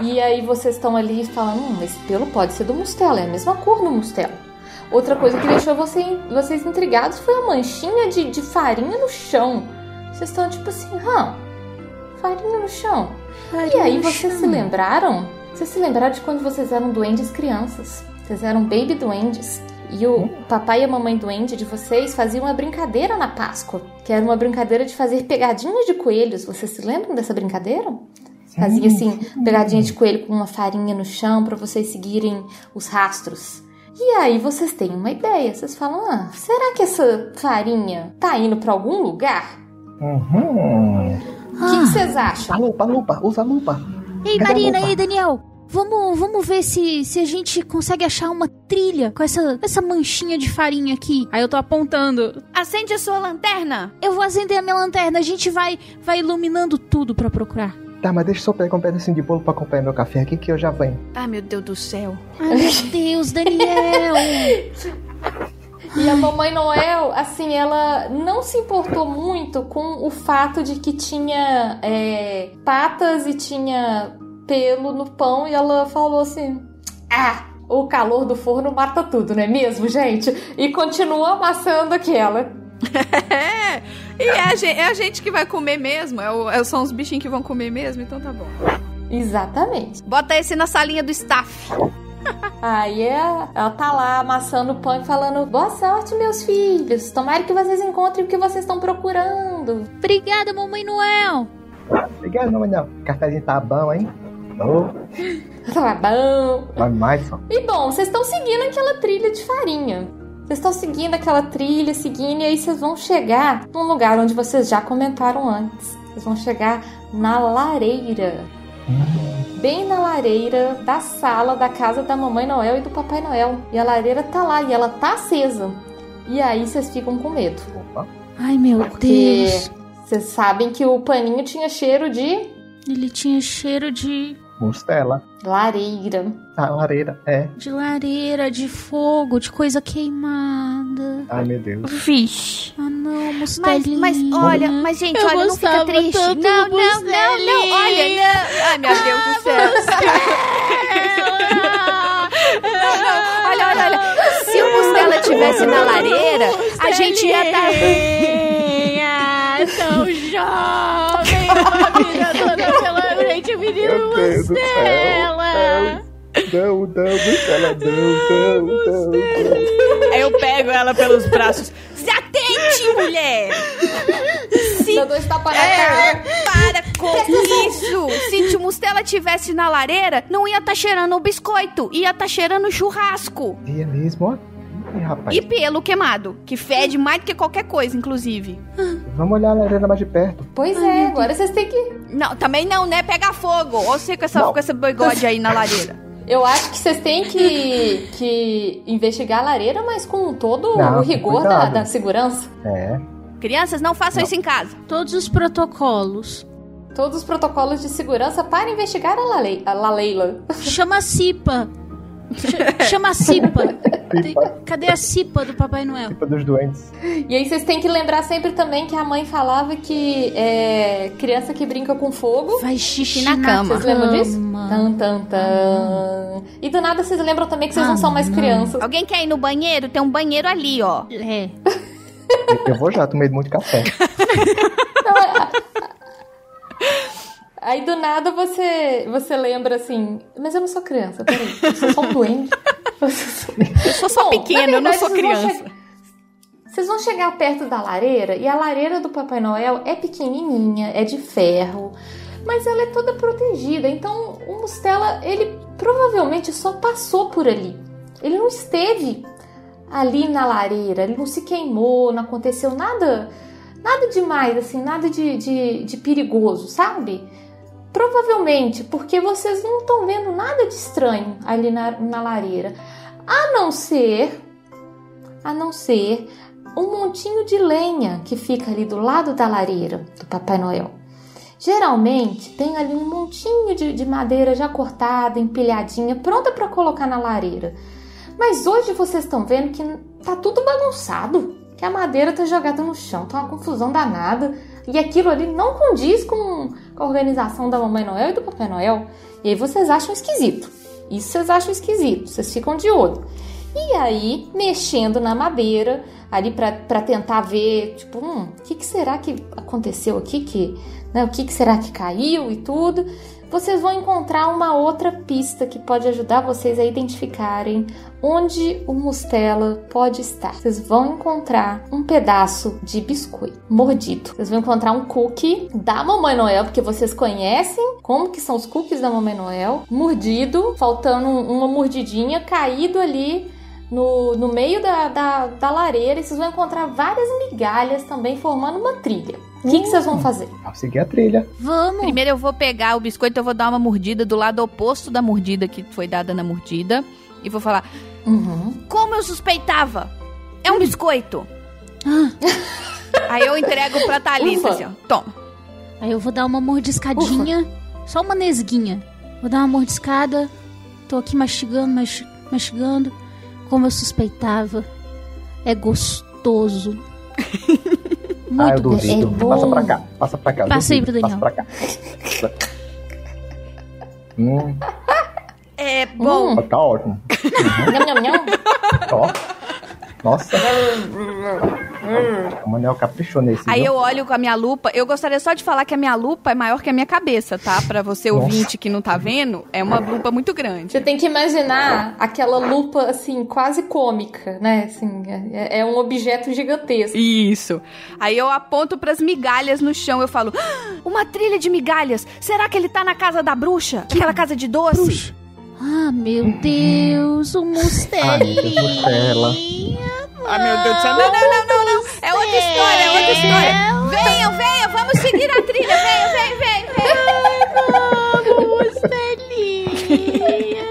E aí vocês estão ali falando, hum, esse pelo pode ser do mustela, é a mesma cor do mustela. Outra coisa que deixou você- vocês intrigados foi a manchinha de, de farinha no chão. Vocês estão tipo assim, hã? Farinha no chão. e aí vocês se lembraram? Vocês se lembraram de quando vocês eram duendes crianças. Vocês eram baby duendes. E o papai e a mamãe duende de vocês faziam uma brincadeira na Páscoa, que era uma brincadeira de fazer pegadinhas de coelhos. Vocês se lembram dessa brincadeira? Fazia assim, pegadinha de coelho com uma farinha no chão para vocês seguirem os rastros. E aí vocês têm uma ideia. Vocês falam: "Ah, será que essa farinha tá indo para algum lugar?" Uhum. O que que vocês acham? A lupa, a lupa, usa a lupa. Ei, Cadê Marina, ei, Daniel. Vamos, vamos ver se, se a gente consegue achar uma trilha com essa, essa manchinha de farinha aqui. Aí eu tô apontando. Acende a sua lanterna! Eu vou acender a minha lanterna. A gente vai, vai iluminando tudo pra procurar. Tá, mas deixa eu só pegar um pedacinho de bolo pra acompanhar meu café aqui que eu já venho. Ai, meu Deus do céu. Ai, meu Deus, Daniel. E a mamãe Noel, assim, ela não se importou muito com o fato de que tinha é, patas e tinha pelo no pão e ela falou assim: Ah, o calor do forno mata tudo, não é mesmo, gente? E continua amassando aquela. É, e é a, gente, é a gente que vai comer mesmo. É o- é- são os bichinhos que vão comer mesmo, então tá bom. Exatamente. Bota esse na salinha do staff. Aí é- ela tá lá amassando o pão e falando: Boa sorte, meus filhos. Tomara que vocês encontrem o que vocês estão procurando. Obrigada, Mamãe Noel. Obrigado, não, não. O cafezinho tá bom, hein? Oh, Tá bom. vai mais só. E bom, vocês estão seguindo aquela trilha de farinha. Vocês estão seguindo aquela trilha, seguindo, e aí vocês vão chegar num lugar onde vocês já comentaram antes. Vocês vão chegar na lareira. Bem na lareira da sala da casa da Mamãe Noel e do Papai Noel. E a lareira tá lá e ela tá acesa. E aí vocês ficam com medo. Opa. Ai, meu Porque Deus. vocês sabem que o paninho tinha cheiro de Ele tinha cheiro de, Mostela. lareira. A lareira, é. de lareira, de fogo, de coisa queimada. Ai, meu Deus. Vixe. Ah, não, Mas, mostelinha. mas olha, mas gente, Eu olha, não fica triste. Não, não, não, não, olha, não. Ai, meu Deus do céu. Não, não, olha, olha, olha. Se o Mustela tivesse na lareira, a gente ia tá- estar. É tão jovem, uma vida toda pela Meu Deus do céu. Mostela. Não, não, Mostela, não, não, não, não. Aí eu pego ela pelos braços. Se atente, mulher! Se Dá dois tapas na É, cara. para com isso! Se o Mustela tivesse na lareira, não ia estar cheirando o biscoito, ia estar cheirando churrasco. E é mesmo, ó. Ih, rapaz. E pelo queimado, que fede mais do que qualquer coisa, inclusive. Vamos olhar a lareira mais de perto. Pois é, agora vocês têm que Não, também não, né? Pega fogo. Ou você com, essa, Não. com esse bigode aí na lareira. Eu acho que vocês têm que, que investigar a lareira, mas com todo Não, o rigor da, cuidado. da segurança. É. Crianças, não façam isso em casa. Todos os protocolos. Todos os protocolos de segurança para investigar a, Lale a Laleila. Chama a Cipa. Ch- Chama a Cipa. Cadê a Cipa do Papai Noel? Culpa dos doentes. E aí vocês têm que lembrar sempre também que a mãe falava que é, criança que brinca com fogo. Vai xixi na na, cama. Vocês lembram disso? Tan, tan, tan. E do nada vocês lembram também que vocês não são mais Ah, não. crianças. Alguém quer ir no banheiro? Tem um banheiro ali, ó. É. Eu vou já, tomei muito café. Aí do nada você, você lembra assim, mas eu não sou criança, peraí, eu sou só um duende. Eu sou- só Bom, pequena, na eu não verdade, sou vão criança. che- Vocês vão chegar perto da lareira e a lareira do Papai Noel é pequenininha, é de ferro, mas ela é toda protegida. Então o Mustela, ele provavelmente só passou por ali. Ele não esteve ali na lareira, ele não se queimou, não aconteceu nada, nada demais, assim, nada de, de, de perigoso, sabe? Provavelmente porque vocês não estão vendo nada de estranho ali na, na lareira. A não ser. A não ser um montinho de lenha que fica ali do lado da lareira do Papai Noel. Geralmente tem ali um montinho de, de madeira já cortada, empilhadinha, pronta para colocar na lareira. Mas hoje vocês estão vendo que tá tudo bagunçado, que a madeira tá jogada no chão, tá uma confusão danada. E aquilo ali não condiz com com a organização da Mamãe Noel e do Papai Noel. E aí vocês acham esquisito. Isso vocês acham esquisito, vocês ficam de olho. E aí, mexendo na madeira, ali pra tentar ver, tipo, hum, o que, que será que aconteceu aqui? Que, né, o que, que será que caiu e tudo? Vocês vão encontrar uma outra pista que pode ajudar vocês a identificarem onde o Mustela pode estar. Vocês vão encontrar um pedaço de biscoito mordido. Vocês vão encontrar um cookie da Mamãe Noel, porque vocês conhecem como que são os cookies da Mamãe Noel, mordido, faltando um- uma mordidinha, caído ali no, no meio da, da, da lareira. E vocês vão encontrar várias migalhas também formando uma trilha. O que, que vocês vão fazer? Vou seguir a trilha. Vamos. Primeiro eu vou pegar o biscoito, eu vou dar uma mordida do lado oposto da mordida que foi dada na mordida. E vou falar, Uhum. como eu suspeitava? É um biscoito. Aí eu entrego pra Thalita, Ufa. assim, ó. Toma. Aí eu vou dar uma mordiscadinha. Só uma nesguinha. Vou dar uma mordiscada. Tô aqui mastigando, mas- mastigando. Como eu suspeitava. É gostoso. Muito ah, eu duvido. É. Passa pra cá, passa pra cá. Passa aí pro Daniel. Passa pra cá. Hum, É bom. Hum. tá ótimo. Nham, nham, nham. Ó. Nossa. O Manel caprichou nesse. Aí viu? eu olho com a minha lupa. Eu gostaria só de falar que a minha lupa é maior que a minha cabeça, tá? Pra você Nossa. ouvinte que não tá vendo, é uma lupa muito grande. Você tem que imaginar aquela lupa, assim, quase cômica, né? Assim, é, é um objeto gigantesco. Isso. Aí eu aponto pras migalhas no chão. Eu falo: "Ah, uma trilha de migalhas. Será que ele tá na casa da bruxa? Aquela casa de doce? Bruxa. Ah, meu Deus, o Mustela. Mustelinha. Ah, meu Deus do céu. Não, não, não, não, não. É outra história, é outra história. Venham, venham, vamos seguir a trilha. Venham, venham, venham, venham. Mustelinha.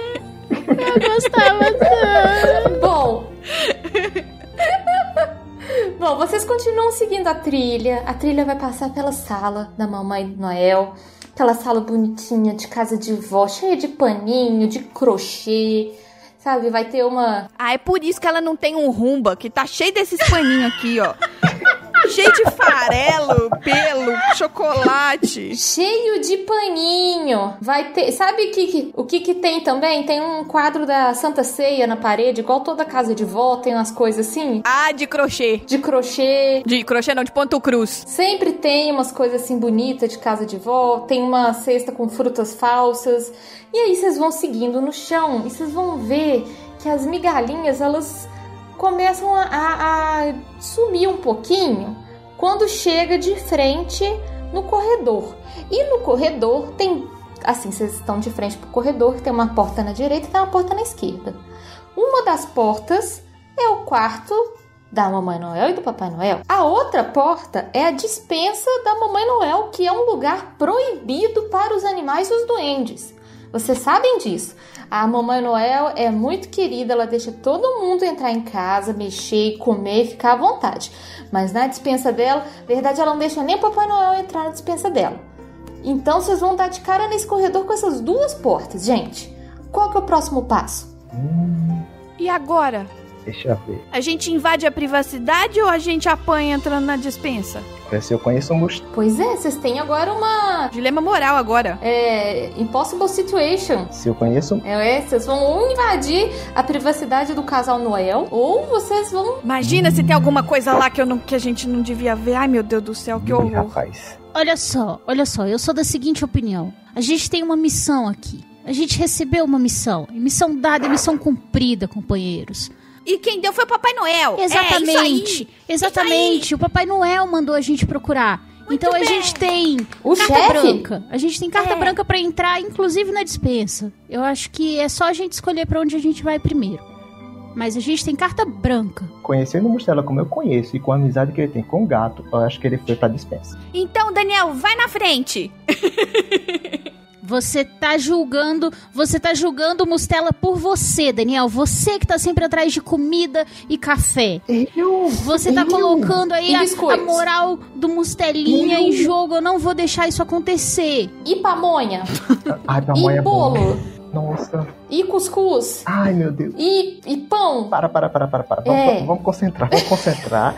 Eu gostava tanto. Bom. Bom, vocês continuam seguindo a trilha. A trilha vai passar pela sala da Mamãe Noel. Aquela sala bonitinha de casa de vó, cheia de paninho, de crochê. Sabe, vai ter uma. Ah, é por isso que ela não tem um rumba, que tá cheio desses paninhos aqui, ó. cheio de farelo, pelo, chocolate. Cheio de paninho. Vai ter. Sabe o que, que- o que, que tem também? Tem um quadro da Santa Ceia na parede, igual toda casa de vó, tem umas coisas assim. Ah, de crochê. De crochê. De crochê não, de ponto cruz. Sempre tem umas coisas assim bonitas de casa de vó, tem uma cesta com frutas falsas. E aí vocês vão seguindo no chão e vocês vão ver que as migalhinhas elas começam a, a- a sumir um pouquinho quando chega de frente no corredor. E no corredor tem, assim, vocês estão de frente pro corredor, tem uma porta na direita e tem uma porta na esquerda. Uma das portas é o quarto da Mamãe Noel e do Papai Noel. A outra porta é a dispensa da Mamãe Noel, que é um lugar proibido para os animais e os duendes. Vocês sabem disso. A Mamãe Noel é muito querida, ela deixa todo mundo entrar em casa, mexer, comer, ficar à vontade. Mas na dispensa dela, na verdade, ela não deixa nem o Papai Noel entrar na dispensa dela. Então vocês vão dar de cara nesse corredor com essas duas portas, gente. Qual que é o próximo passo? Hum, E agora? Deixa eu ver. A gente invade a privacidade ou a gente apanha entrando na dispensa? Se eu conheço um mostarda. Pois é, vocês têm agora uma Dilema moral agora. é, impossible situation. Se eu conheço. É, vocês vão ou invadir a privacidade do casal Noel, ou vocês vão. Imagina se tem alguma coisa lá que, eu não, que a gente não devia ver. Ai, meu Deus do céu, que Ih, horror. rapaz. Olha só, olha só, eu sou da seguinte opinião. A gente tem uma missão aqui. A gente recebeu uma missão. E missão dada é missão cumprida, companheiros. E quem deu foi o Papai Noel. É, isso Exatamente. aí. exatamente. O Papai Noel mandou a gente procurar. então a bem. gente tem O carta chefe? branca. A gente tem carta É. branca pra entrar, inclusive na dispensa. Eu acho que é só a gente escolher pra onde a gente vai primeiro. Mas a gente tem carta branca. Conhecendo o Mostela como eu conheço e com a amizade que ele tem com o gato, eu acho que ele foi pra dispensa. Então, Daniel, vai na frente. Você tá julgando, você tá julgando Mustela por você, Daniel. Você que tá sempre atrás de comida e café. Eu? Você tá Eu? colocando aí a, a moral do Mustelinha Eu? em jogo. Eu não vou deixar isso acontecer. E pamonha? Ai, pra e é bolo? Nossa. E cuscuz? Ai, meu Deus. E, e pão? Para, para, para, para, para. Vamos, É. vamos concentrar, vamos concentrar.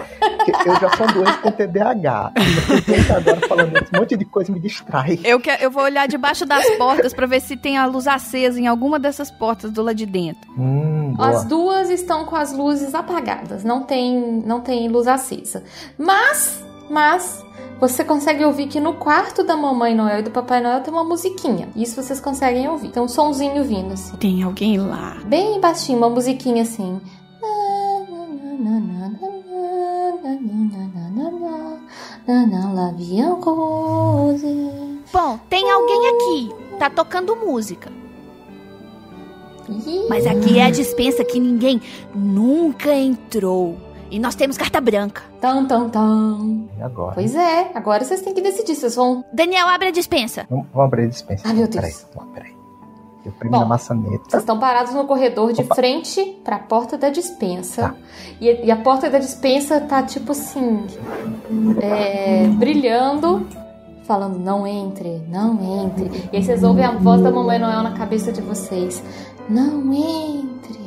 Que eu já sou doente com TDAH. E você agora falando esse monte de coisa me distrai. Eu, que, eu vou olhar debaixo das portas pra ver se tem a luz acesa em alguma dessas portas do lado de dentro. Hum. As duas estão com as luzes apagadas, não tem, não tem luz acesa. Mas, mas, você consegue ouvir que no quarto da Mamãe Noel e do Papai Noel tem uma musiquinha. Isso vocês conseguem ouvir. Tem um sonzinho vindo assim. Tem alguém lá. Bem baixinho, uma musiquinha assim. L'avião cose. Bom, tem alguém aqui. Tá tocando música. Mas aqui é a dispensa que ninguém nunca entrou. E nós temos carta branca. Tan, tan, tan. E agora? Pois é, agora vocês têm que decidir. Vocês vão. Daniel, abre a dispensa. Vamos, vamos abrir a dispensa. Ai, meu Deus. Peraí, peraí. Eu primo Bom, na maçaneta. Vocês estão parados no corredor de Opa. frente para a porta da dispensa. Tá. E, e a porta da dispensa tá tipo assim, é, brilhando, falando: não entre, não entre. E aí vocês ouvem a voz da Mamãe Noel na cabeça de vocês: não entre,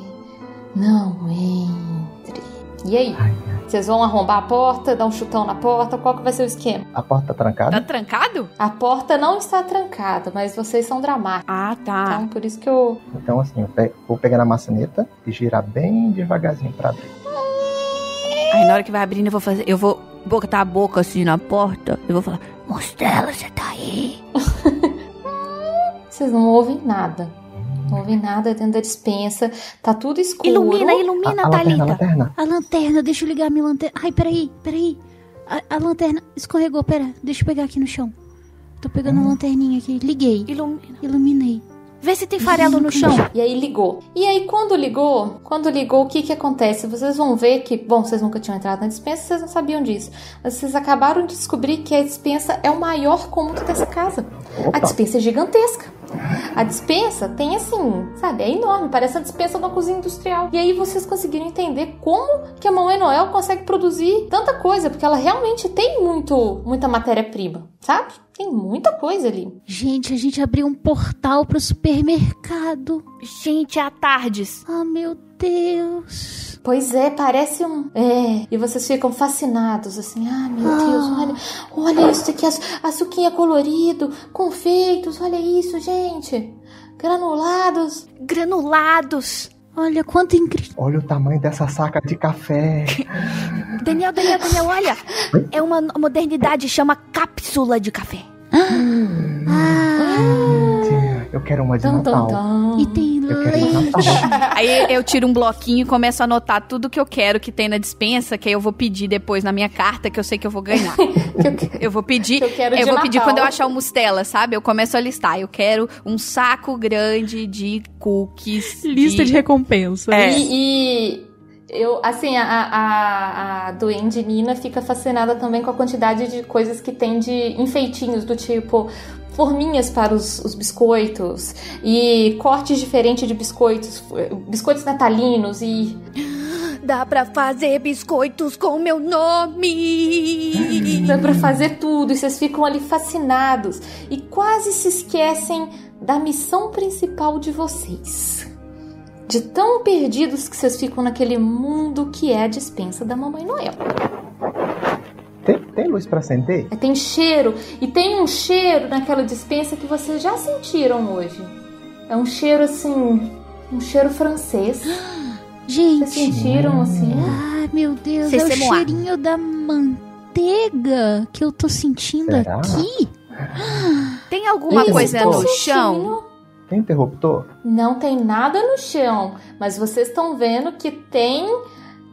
não entre. E aí? Ai, Vocês vão arrombar a porta, dar um chutão na porta? Qual que vai ser o esquema? A porta tá trancada? Tá trancado? A porta não está trancada, mas vocês são dramáticos. Ah, tá. Então, por isso que eu. Então, assim, eu pe- vou pegar na maçaneta e girar bem devagarzinho pra abrir. Aí na hora que vai abrindo, eu vou fazer. Eu vou botar a boca assim na porta. Eu vou falar: Mostela, você tá aí? Vocês não ouvem nada. Não ouvem nada dentro da dispensa. Tá tudo escuro. Ilumina, A, ilumina, a lanterna, a Thalita. lanterna. A lanterna, deixa eu ligar a minha lanterna. Ai, peraí, peraí. A, a lanterna escorregou, pera. Deixa eu pegar aqui no chão. Tô pegando a lanterninha aqui. Liguei. Ilumina. Iluminei. Vê se tem farelo no chão. E aí ligou. E aí quando ligou, quando ligou, o que que acontece? Vocês vão ver que, bom, vocês nunca tinham entrado na dispensa, vocês não sabiam disso. Mas vocês acabaram de descobrir que a dispensa é o maior cômodo dessa casa. A Opa, dispensa é gigantesca. A dispensa tem assim, sabe, é enorme, parece a dispensa de uma cozinha industrial. E aí vocês conseguiram entender como que a Mamãe Noel consegue produzir tanta coisa, porque ela realmente tem muito, muita matéria-prima, sabe? Tem muita coisa ali. Gente, a gente abriu um portal pro supermercado. Gente, é a tardes. Ah, meu Deus. Pois é, parece um. É, e vocês ficam fascinados, assim, ah, meu Deus, olha, olha isso aqui, açu- açuquinha colorido, confeitos, olha isso, gente. Granulados. Granulados. Olha quanto incrível. olha o tamanho dessa saca de café. Daniel, Daniel, Daniel, olha. É uma modernidade, chama cápsula de café. Ah, Eu quero uma de Tum, tum, Natal. tum. e tem Eu de leite. Aí eu tiro um bloquinho e começo a anotar tudo que eu quero que tem na dispensa, que aí eu vou pedir depois na minha carta, que eu sei que eu vou ganhar. Eu vou pedir. Que eu quero de vou pedir Natal. quando eu achar o Mustela, sabe? Eu começo a listar. Eu quero um saco grande de cookies. Lista de recompensa. É. E, e eu, assim, a, a, a Duende Nina fica fascinada também com a quantidade de coisas que tem de enfeitinhos, do tipo forminhas para os, os biscoitos e cortes diferentes de biscoitos, biscoitos natalinos e Dá pra fazer biscoitos com meu nome. dá pra fazer tudo e vocês ficam ali fascinados e quase se esquecem da missão principal de vocês. De tão perdidos que vocês ficam naquele mundo que é a dispensa da Mamãe Noel. Tem, luz pra acender? É, Tem cheiro, e tem um cheiro naquela dispensa que vocês já sentiram hoje. É um cheiro assim, um cheiro francês. Vocês Gente, sentiram assim? ai meu Deus, C'est é o cheirinho da manteiga que eu tô sentindo Será? aqui. Tem alguma Isso, coisa no chão? Tem interruptor? Não tem nada no chão, mas vocês estão vendo que tem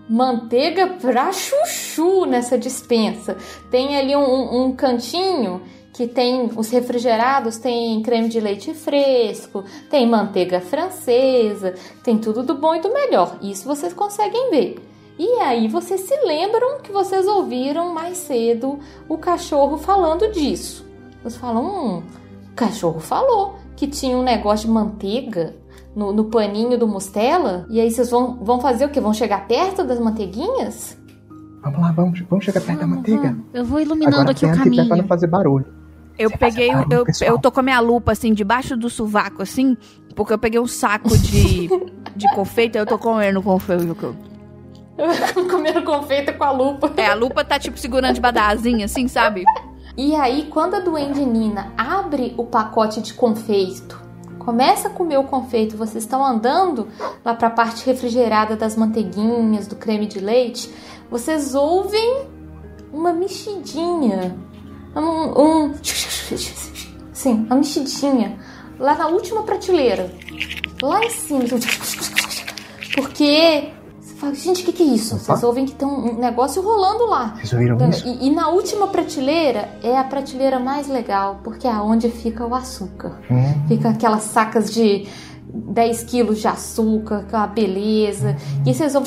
manteiga pra chuchu nessa dispensa. Tem ali um, um cantinho que tem os refrigerados, tem creme de leite fresco, tem manteiga francesa, tem tudo do bom e do melhor. Isso vocês conseguem ver. E aí vocês se lembram que vocês ouviram mais cedo o cachorro falando disso. Vocês falam, hum, o cachorro falou que tinha um negócio de manteiga no, no paninho do Mustela. E aí vocês vão, vão fazer o quê? Vão chegar perto das manteiguinhas? Vamos lá, vamos, vamos chegar perto da Vamos, manteiga. vamos. Eu vou iluminando Agora aqui o e pra não caminho. fazer barulho. Eu Você peguei, barulho, eu, pessoal. eu tô com a minha lupa assim debaixo do sovaco assim, porque eu peguei um saco de, de confeito, aí eu tô comendo confeito. Comendo confeito com a lupa. É, a lupa tá tipo segurando debaixo da asinha assim, sabe? E aí, quando a Duende Nina abre o pacote de confeito, começa a comer o confeito, vocês estão andando lá para a parte refrigerada das manteiguinhas, do creme de leite, vocês ouvem uma mexidinha. Um. um sim, uma mexidinha. Lá na última prateleira. Lá em cima. Porque. Gente, o que, que é isso? Opa. Vocês ouvem que tem um negócio rolando lá. Vocês ouviram isso? E, e na última prateleira é a prateleira mais legal, porque é onde fica o açúcar. Hum, Fica aquelas sacas de 10 quilos de açúcar, aquela beleza. E aí vocês vão.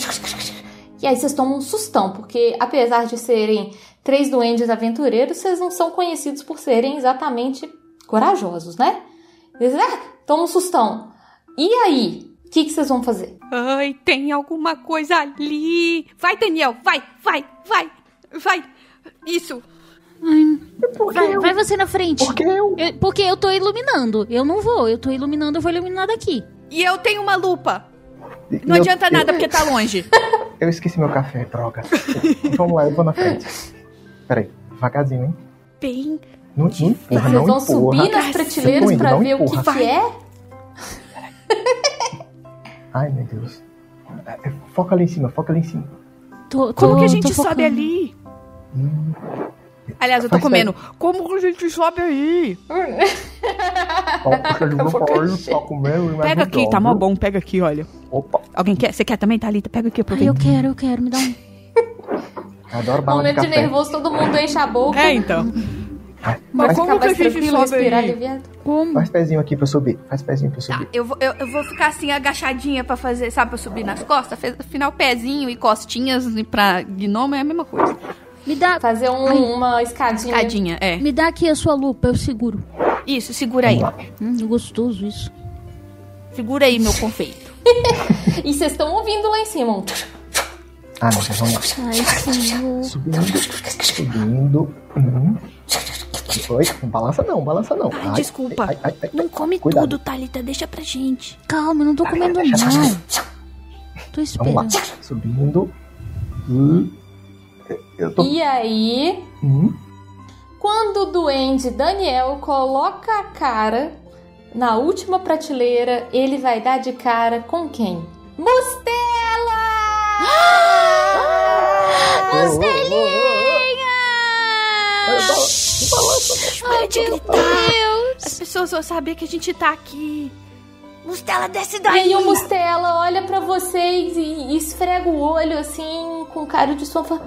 E aí vocês tomam um sustão, porque apesar de serem três duendes aventureiros, vocês não são conhecidos por serem exatamente corajosos, né? Eles, ah, toma um sustão. E aí? O que, que vocês vão fazer? Ai, tem alguma coisa ali. Vai, Daniel, vai, vai, vai, vai. Isso. por que Vai, eu? vai você na frente. Por que eu? Eu- porque eu tô iluminando. Eu não vou. Eu tô iluminando, eu vou iluminar daqui. E eu tenho uma lupa. E Não eu- adianta eu- nada porque tá longe. Eu esqueci meu café, droga. Vamos lá, eu vou na frente. Peraí, devagarzinho, hein? Bem, Não, não empurra, Vocês não vão empurra. subir nas prateleiras pra ver o que, que é? Ai, meu Deus. É, é, Foca ali em cima, foca ali em cima. Tô, como tô- que a gente sobe focando. ali? Hum, Aliás, eu tô Faz comendo. Como que a gente sobe aí? mas Pega aqui, tá mó bom. Pega aqui, olha. Opa, Alguém quer? Você quer também, Thalita? Pega aqui, Ai, aproveita. eu quero, eu quero. Me dá um. adoro bala de Momento de café. nervoso, todo mundo enche a boca. É, então. Mas como que a gente sobe aí? Como? faz pezinho aqui pra eu subir. Faz pezinho pra eu Tá, subir. eu vou, eu, eu vou ficar assim agachadinha pra fazer, sabe, pra subir nas costas. Fez- Afinal, pezinho e costinhas pra gnomo é a mesma coisa. Me dá, Fazer um- uma escadinha. Tadinha, é. me dá aqui a sua lupa, eu seguro. Isso, segura aí. Hum, gostoso isso. Segura aí, meu confeito. E vocês estão ouvindo lá em cima. Ah, não, vamos lá. Ai, senhor. Subindo, subindo. Hum. Oi, não balança não, balança não. Ai, desculpa. ai, ai, ai, Não come Cuidado. tudo, Thalita. Deixa pra gente. Calma, eu não tô comendo não. Tô Vamos lá, esperando. subindo. Hum. Eu tô. E aí, Hum. quando o duende Daniel coloca a cara na última prateleira, ele vai dar de cara com quem? Mustela! Para de gritar. As pessoas vão saber que a gente tá aqui. Mustela, desce E daí. aí o Mustela olha pra vocês e, e esfrega o olho assim, com cara de e fala,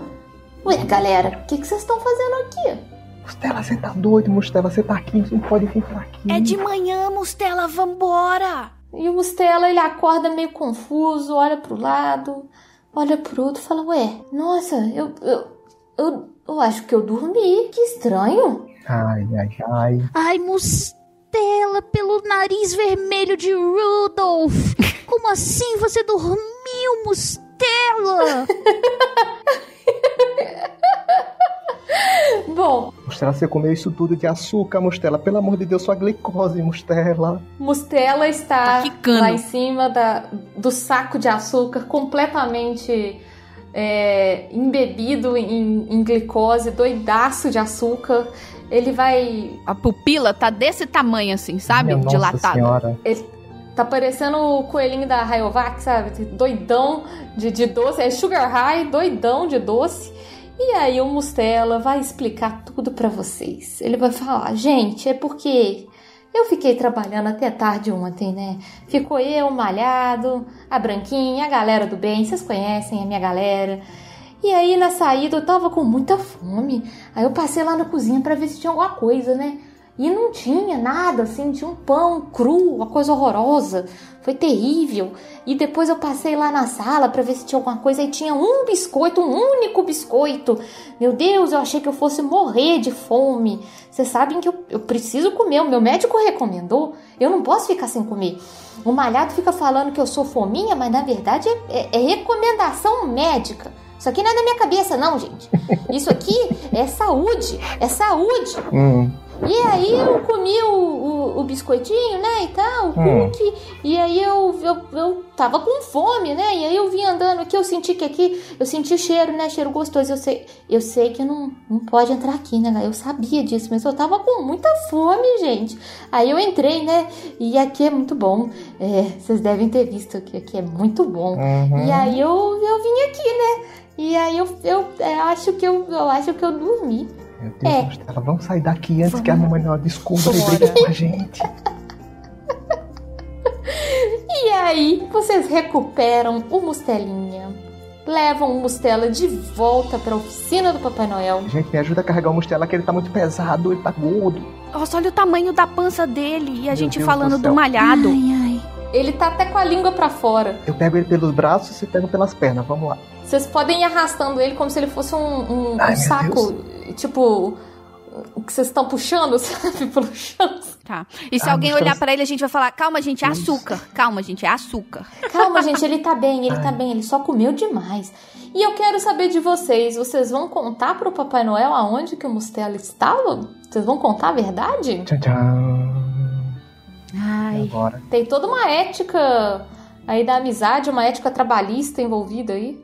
Ué, galera, o que, que vocês estão fazendo aqui? Mustela, você tá doido, Mustela, você tá aqui, você não pode vir pra aqui. É de manhã, Mustela, vambora. E o Mustela, ele acorda meio confuso, olha pro lado, olha pro outro e fala, ué, nossa, eu, eu, eu, eu acho que eu dormi, que estranho. Ai, ai, ai. Ai, Mustela, pelo nariz vermelho de Rudolph. Como assim você dormiu, Mustela? Bom, Mostela, você comeu isso tudo de açúcar, Mostela. Pelo amor de Deus, sua glicose, Mostela. Mustela está Tá lá em cima da, do saco de açúcar, completamente é, embebido em, em glicose, doidaço de açúcar. Ele vai. A pupila tá desse tamanho assim, sabe? Minha Nossa Dilatada. senhora. Tá parecendo o coelhinho da Rayovac, sabe? Doidão de, de doce. É Sugar High, doidão de doce. E aí o Mustela vai explicar tudo pra vocês. Ele vai falar, gente, é porque eu fiquei trabalhando até tarde ontem, né? Ficou eu, Malhado, a Branquinha, a galera do bem, vocês conhecem a minha galera. E aí na saída eu tava com muita fome. Aí eu passei lá na cozinha pra ver se tinha alguma coisa, né? E não tinha nada, assim, tinha um pão cru, uma coisa horrorosa. Foi terrível. E depois eu passei lá na sala pra ver se tinha alguma coisa e tinha um biscoito, um único biscoito. Meu Deus, eu achei que eu fosse morrer de fome. Vocês sabem que eu, eu preciso comer, o meu médico recomendou. Eu não posso ficar sem comer. O malhado fica falando que eu sou fominha, mas na verdade é, é- é recomendação médica. Isso aqui não é da minha cabeça, não, gente. Isso aqui é saúde. É saúde. Hum, E aí eu comi o, o, o biscoitinho, né, e tal, o Hum. cookie, e aí eu, eu, eu tava com fome, né, e aí eu vim andando aqui, eu senti que aqui, eu senti o cheiro, né, cheiro gostoso, eu sei, eu sei que não, não pode entrar aqui, né, eu sabia disso, mas eu tava com muita fome, gente. Aí eu entrei, né, e aqui é muito bom, é, vocês devem ter visto que aqui é muito bom. uhum. E aí eu, eu vim aqui, né, e aí eu, eu, é, acho que eu, eu acho que eu dormi. Meu Deus, É. Mostela, vamos sair daqui antes que a mamãe não descubra e brigue com a gente. E aí, vocês recuperam o Mustelinha, levam o Mustela de volta pra oficina do Papai Noel. Gente, me ajuda a carregar o Mostela que ele tá muito pesado, ele tá gordo. Nossa, olha o tamanho da pança dele. E a Meu gente Deus falando do do, malhado. Ai, ai. Ele tá até com a língua pra fora. Eu pego ele pelos braços e pega pelas pernas, vamos lá. Vocês podem ir arrastando ele como se ele fosse um, um- um Ai, meu saco, tipo, que vocês estão puxando, sabe, pelo chão. Tá. E se Ah, alguém olhar pra ele, a gente vai falar: calma, gente, é açúcar. Calma, gente, é açúcar. Calma, gente, ele tá bem, ele tá bem, ele só comeu demais. E eu quero saber de vocês, vocês vão contar pro Papai Noel aonde que o Mustela estava? Vocês vão contar a verdade? Tchau, tchau. Ai. agora? Tem toda uma ética aí da amizade, uma ética trabalhista envolvida aí.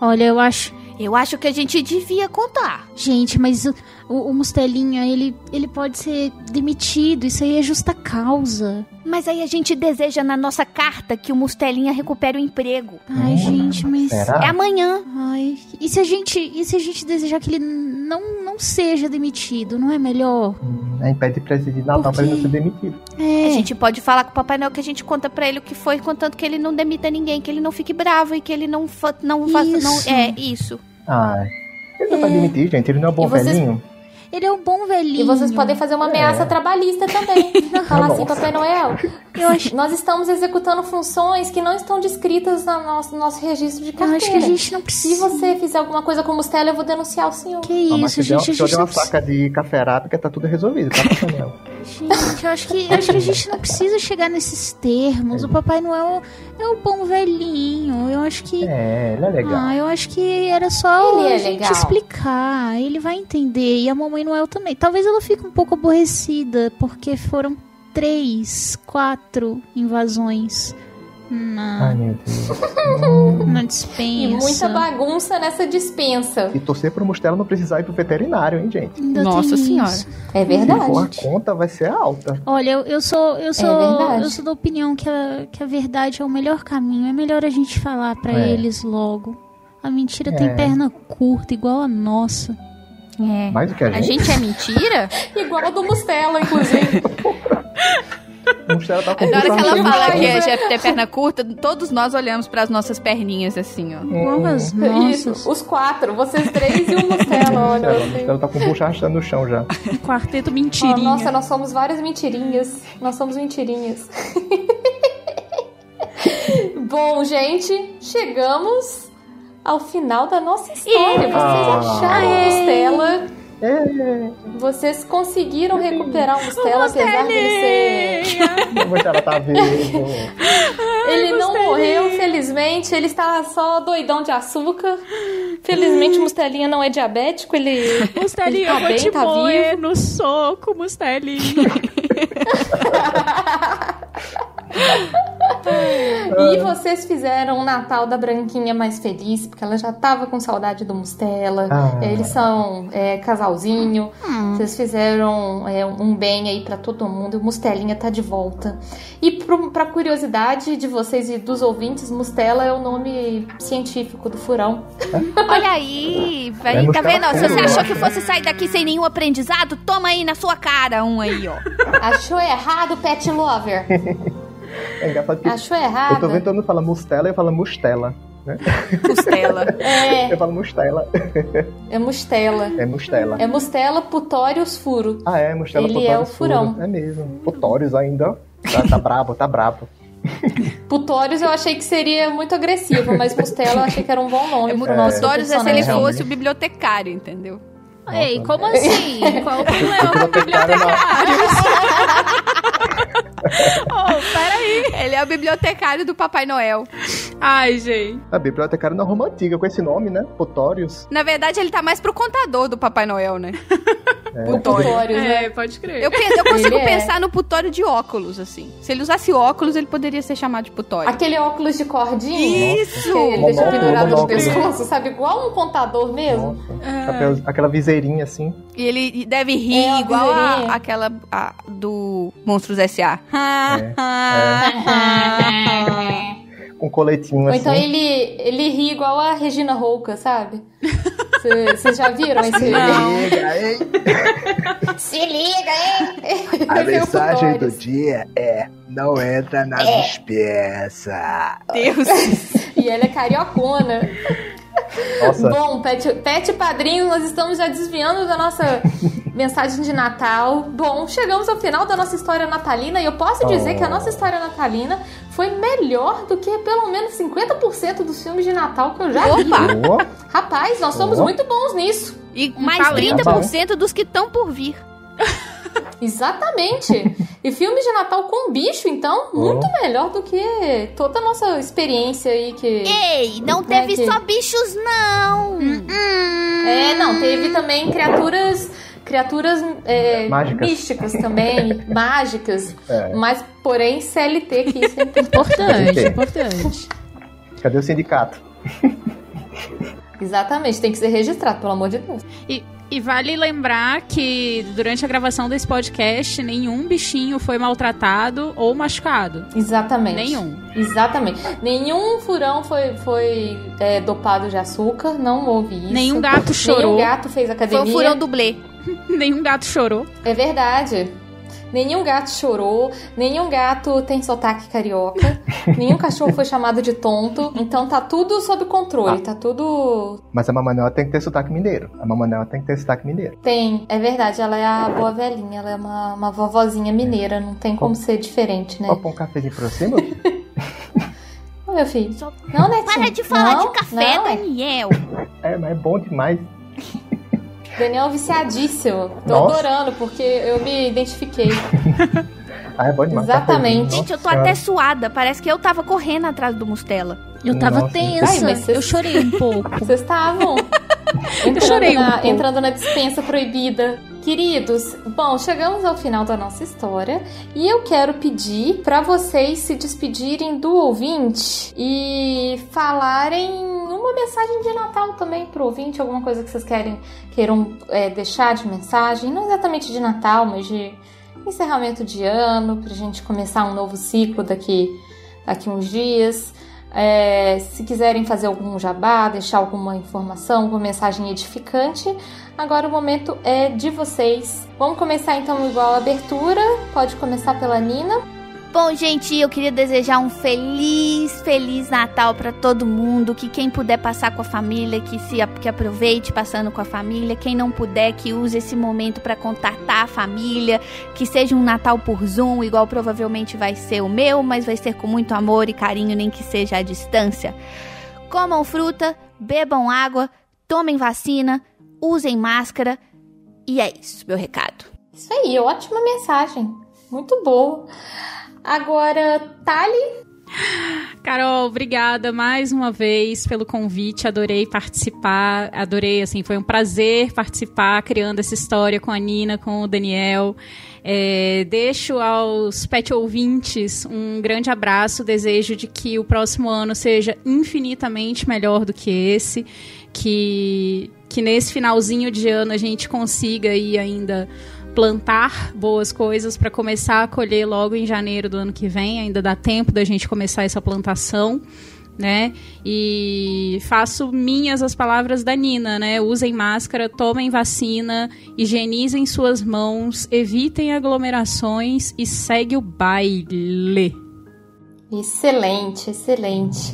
Olha, eu acho. Eu acho que a gente devia contar. Gente, mas o, o, Mustelinha, ele, ele pode ser demitido. Isso aí é justa causa. Mas aí a gente deseja na nossa carta que o Mustelinha recupere o emprego. Ai, Hum, gente, mas. será? É amanhã. Ai. E se a gente. E se a gente desejar que ele não, não seja demitido, não é melhor? Hum, aí pede de Natal pra ele quê? não ser demitido. É. A gente pode falar com o Papai Noel que a gente conta pra ele o que foi, contanto que ele não demita ninguém, que ele não fique bravo e que ele não, fa não faça. Não, Isso. é, isso. Ai. Ele não vai É. demitir, gente. Ele não é bom vocês- velhinho. Ele é um bom velhinho. E vocês podem fazer uma ameaça É. trabalhista também. Falar assim. Papai Noel, Eu acho, nós estamos executando funções que não estão descritas no nosso, no nosso registro de eu carteira. acho que a gente não Se precisa. você fizer alguma coisa com o Mustela, eu vou denunciar o senhor. Que Ah, mas isso, se der, gente. Se eu der uma faca de café arábica, tá tudo resolvido, tá, Papai Noel? Gente, eu acho que, eu acho que a gente não precisa chegar nesses termos. O Papai Noel é o bom velhinho. Eu acho que. É, ele é legal. Ah, eu acho que era só Ele é a gente legal. explicar. Ele vai entender. E a Mamãe Noel também. Talvez ela fique um pouco aborrecida, porque foram três, quatro invasões Ai, na, meu Deus. na E dispensa. muita bagunça nessa dispensa. E torcer pro Mostela não precisar ir pro veterinário, hein, gente? Ainda Nossa Senhora. isso. É Se for a verdade. conta, vai ser alta. Olha, eu, eu sou eu sou É verdade. eu sou da opinião que a, que a verdade é o melhor caminho. É melhor a gente falar pra É. eles logo. A mentira É. tem perna curta, igual a nossa. É. Mais do que a A gente. gente é mentira? Igual a do Mustela, inclusive. O Mostela tá com Na hora que ela fala que a gente tem perna curta, todos nós olhamos pras nossas perninhas assim, ó. Igual as Isso, nossas. os quatro. Vocês três e o Mustela, olha assim. Mostela tá com bucha arrastando no chão já. Um quarteto mentirinha. nossa, nós somos várias mentirinhas. Nós somos mentirinhas. Bom, gente, chegamos ao final da nossa história. Vocês acharam o. Mustela É, Vocês conseguiram recuperar o Mustela, apesar dele ser. a Mustela tá vivo. Ele não morreu, felizmente. Ele está só doidão de açúcar. Felizmente, o Mustelinha não é diabético. Ele. Mustelinha, ele tá eu vou bem, te tá moer vivo. no soco, Mustelinha. E vocês fizeram o Natal da Branquinha mais feliz, porque ela já tava com saudade do Mustela. Ah. Eles são é, casalzinho. Vocês fizeram é, um bem aí pra todo mundo. E o Mustelinha tá de volta. E pro, pra curiosidade de vocês e dos ouvintes, Mustela é o nome científico do furão. Olha aí, É tá vendo? Se você achou que fosse sair daqui sem nenhum aprendizado, toma aí na sua cara um aí, ó. Achou errado, Pet Lover. É engraçado que Achou eu tô errado. vendo todo mundo fala Mustela e eu falo Mustela. Costela. É, Eu falo Mustela. é Mustela. É Mustela. É Mustela Putorius Furo. Ah, é, Mustela Ele Putórios é o furão. Furo. É mesmo. Putórios ainda, ó. Tá, tá brabo, tá brabo. Putorius eu achei que seria muito agressivo, mas Mustela eu achei que era um bom nome pro nosso Dórios é se ele fosse o bibliotecário, entendeu? Ei, como assim? Qual o problema a Bibliotecário Oh, peraí. Ele é o bibliotecário do Papai Noel. Ai, gente. A bibliotecária não é Roma antiga com esse nome, né? Putórios. Na verdade, ele tá mais pro contador do Papai Noel, né? Putorius, né? É, pode crer. Eu, eu consigo Ele é. pensar no putório de óculos, assim. Se ele usasse óculos, ele poderia ser chamado de putório. Aquele óculos de cordinha. Isso! Que ele deixa pendurado no pescoço, sabe? Igual um contador mesmo. Nossa. Aquela, viseirinha assim. E ele deve rir É, igual a, aquela a- do Monstros S.A. Com coletinho Ou assim. então ele, ele ri igual a Regina Rouca, sabe? Vocês já viram esse Liga, hein? Se liga, hein? A é mensagem do dia é: não entra na dispensa. Deus. E ela é cariocona. Nossa. Bom, Pet, Pet Padrinho, nós estamos já desviando da nossa mensagem de Natal. Bom, chegamos ao final da nossa história natalina e eu posso dizer Oh. que a nossa história natalina foi melhor do que pelo menos 50% dos filmes de Natal que eu já vi. Opa! Rapaz, nós somos Oh. muito bons nisso. E mais talento. 30% dos que estão por vir. Exatamente. e filmes de Natal com bicho, então, muito melhor do que toda a nossa experiência aí que... Ei, não Né, teve que- só bichos, não. É, não, teve também criaturas criaturas é, Mágicas. místicas também, mágicas, É. mas porém CLT que isso é importante. Importante, Sim. importante. Cadê o sindicato? Exatamente, tem que ser registrado, pelo amor de Deus. E, e vale lembrar que durante a gravação desse podcast, nenhum bichinho foi maltratado ou machucado. Exatamente. Nenhum. Exatamente. Nenhum furão foi, foi é, dopado de açúcar, não houve isso. Nenhum gato chorou. Nenhum gato fez Foi academia. o furão dublê. Nenhum gato chorou. É verdade. Nenhum gato chorou, nenhum gato tem sotaque carioca, nenhum cachorro foi chamado de tonto, então tá tudo sob controle, tá tudo. Mas a Mamanela tem que ter sotaque mineiro. A Mamanela tem que ter sotaque mineiro. Tem, é verdade, ela é a boa velhinha, ela é uma, uma vovozinha mineira, não tem como ser diferente, né? Põe um cafezinho pra você, meu filho. Ô, meu filho. Não, Netinho. Para de falar Não, de café, não, Daniel. É, mas é bom demais. Daniel é viciadíssimo. Tô Nossa. adorando, porque eu me identifiquei. Ah, é bom demais. Exatamente. Cafezinho, Gente, eu tô nossa até suada. Parece que eu tava correndo atrás do Mustela. Eu tava Nossa. tensa. Ai, vocês- Eu chorei um pouco. Vocês estavam entrando, chorei um na, pouco. entrando na dispensa proibida. Queridos, bom, chegamos ao final da nossa história e eu quero pedir para vocês se despedirem do ouvinte e falarem uma mensagem de Natal também pro ouvinte, alguma coisa que vocês querem queiram é, deixar de mensagem, não exatamente de Natal, mas de encerramento de ano, pra gente começar um novo ciclo daqui daqui uns dias. É, se quiserem fazer algum jabá, deixar alguma informação, alguma mensagem edificante, agora o momento é de vocês. Vamos começar então igual a abertura. Pode começar pela Nina. Bom, gente, eu queria desejar um feliz, feliz Natal pra todo mundo. Que quem puder passar com a família, que se que aproveite passando com a família. Quem não puder, que use esse momento pra contatar a família. Que seja um Natal por Zoom, igual provavelmente vai ser o meu, mas vai ser com muito amor e carinho, nem que seja à distância. Comam fruta, bebam água, tomem vacina, usem máscara E é isso, meu recado. Isso aí, ótima mensagem. Muito boa. Agora, Tali, Carol, obrigada mais uma vez pelo convite. Adorei participar. Adorei, assim, foi um prazer participar criando essa história com a Nina, com o Daniel. É, deixo aos pet ouvintes um grande abraço. Desejo de que o próximo ano seja infinitamente melhor do que esse. Que, que nesse finalzinho de ano a gente consiga aí ainda plantar boas coisas para começar a colher logo em janeiro do ano que vem. Ainda dá tempo da gente começar essa plantação. Né? E faço minhas as palavras da Nina, né? Usem máscara, tomem vacina, higienizem suas mãos, evitem aglomerações e segue o baile. Excelente, excelente.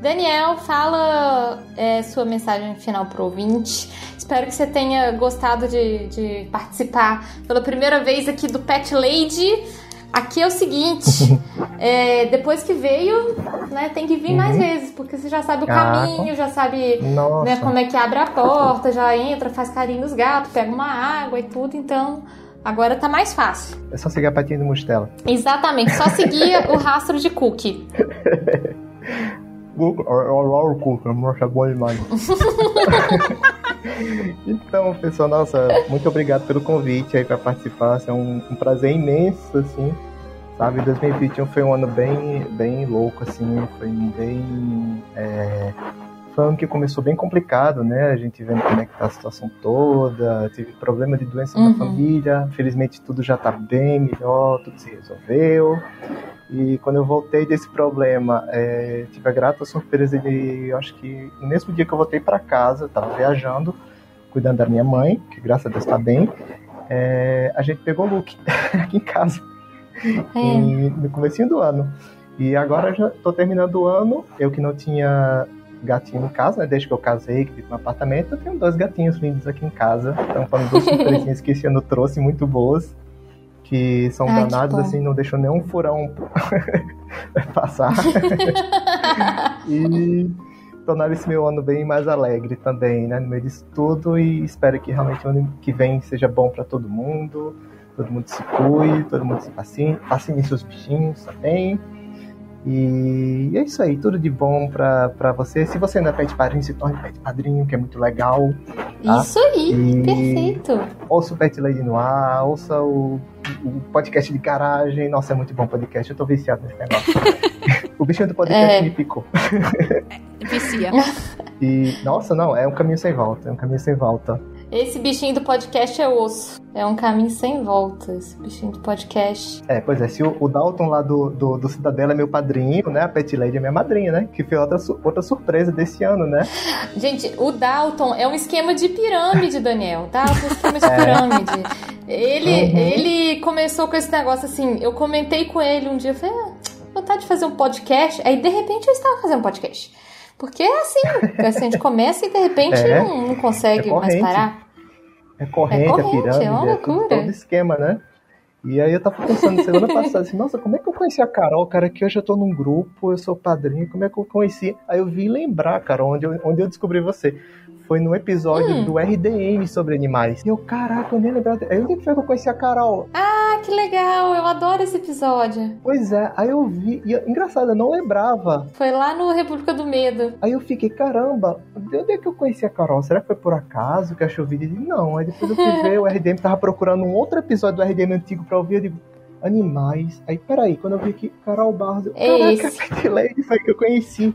Daniel, fala é, sua mensagem final pro ouvinte. Espero que você tenha gostado de, de participar pela primeira vez aqui do Pet Lady. Aqui é o seguinte, é, depois que veio, né, tem que vir uhum. mais vezes, porque você já sabe o ah, caminho, já sabe né, como é que abre a porta, já entra, faz carinho nos gatos, pega uma água e tudo, então agora tá mais fácil. É só seguir a patinha do Mostela. Exatamente, só seguir o rastro de cookie. o cookie, é bom demais. então, pessoal, nossa, muito obrigado pelo convite aí para participar. É um, um, prazer imenso, assim, sabe? 2021 foi um ano bem, bem louco, assim, foi bem. É, foi um ano que começou bem complicado, né? A gente vendo como é que tá a situação toda, tive problema de doença uhum. na família, felizmente tudo já tá bem melhor, tudo se resolveu. E quando eu voltei desse problema, é, tive a grata surpresa de, acho que no mesmo dia que eu voltei para casa, eu tava viajando, cuidando da minha mãe, que graças a Deus está bem, é, a gente pegou o look aqui em casa, é. no começo do ano. E agora já tô terminando o ano, eu que não tinha gatinho em casa, né, desde que eu casei, que vivo no apartamento, eu tenho dois gatinhos lindos aqui em casa. Então foram duas surpresinhas que esse ano trouxe, muito boas que são Ai, danados, assim, não deixam nenhum furão passar. e tornar esse meu ano bem mais alegre também, né, no meio disso tudo, e espero que realmente o ano que vem seja bom para todo mundo, todo mundo se cuide, todo mundo se vacine, vacine seus bichinhos também. E é isso aí, tudo de bom pra, pra você. Se você ainda é pede padrinho, se torne pede padrinho, que é muito legal. Tá? Isso aí, e perfeito. Ouça o Pet Lady no ar, ouça o, o podcast de garagem. Nossa, é muito bom o podcast, eu tô viciado nesse negócio. o bichinho do podcast é. me picou. Vicia. E, nossa, não, é um caminho sem volta, é um caminho sem volta. Esse bichinho do podcast é osso. É um caminho sem volta, esse bichinho do podcast. É, pois é. Se o, o Dalton lá do, do, do, Cidadela é meu padrinho, né? A Pet Lady é minha madrinha, né? Que foi outra, outra surpresa desse ano, né? Gente, o Dalton é um esquema de pirâmide, Daniel. É um esquema de é. pirâmide. Ele, uhum. ele começou com esse negócio assim. Eu comentei com ele um dia, eu falei, ah, vontade de fazer um podcast. Aí, de repente, eu estava fazendo um podcast. Porque é assim, assim, a gente começa e de repente é, não, não, consegue é mais parar. É corrente, é, corrente, é pirâmide, é uma loucura. É todo esquema, né? E aí eu tava pensando semana passada assim, nossa, como é que eu conheci a Carol, cara, que hoje eu tô num grupo, eu sou padrinho, como é que eu conheci? Aí eu vim lembrar, cara, onde eu, onde eu descobri você foi no episódio hum. do RDM sobre animais. E eu, caraca, eu nem lembrava. Aí onde foi que eu conheci a Carol? Ah, que legal! Eu adoro esse episódio. Pois é, aí eu vi. E, engraçado, eu não lembrava. Foi lá no República do Medo. Aí eu fiquei, caramba, de onde é que eu conheci a Carol? Será que foi por acaso que achou o vídeo? Não, aí depois eu fui ver, o RDM tava procurando um outro episódio do RDM antigo pra ouvir. Eu digo, animais. Aí, peraí, quando eu vi aqui, Carol Barros, eu, é caraca, Pet Lady foi que eu conheci.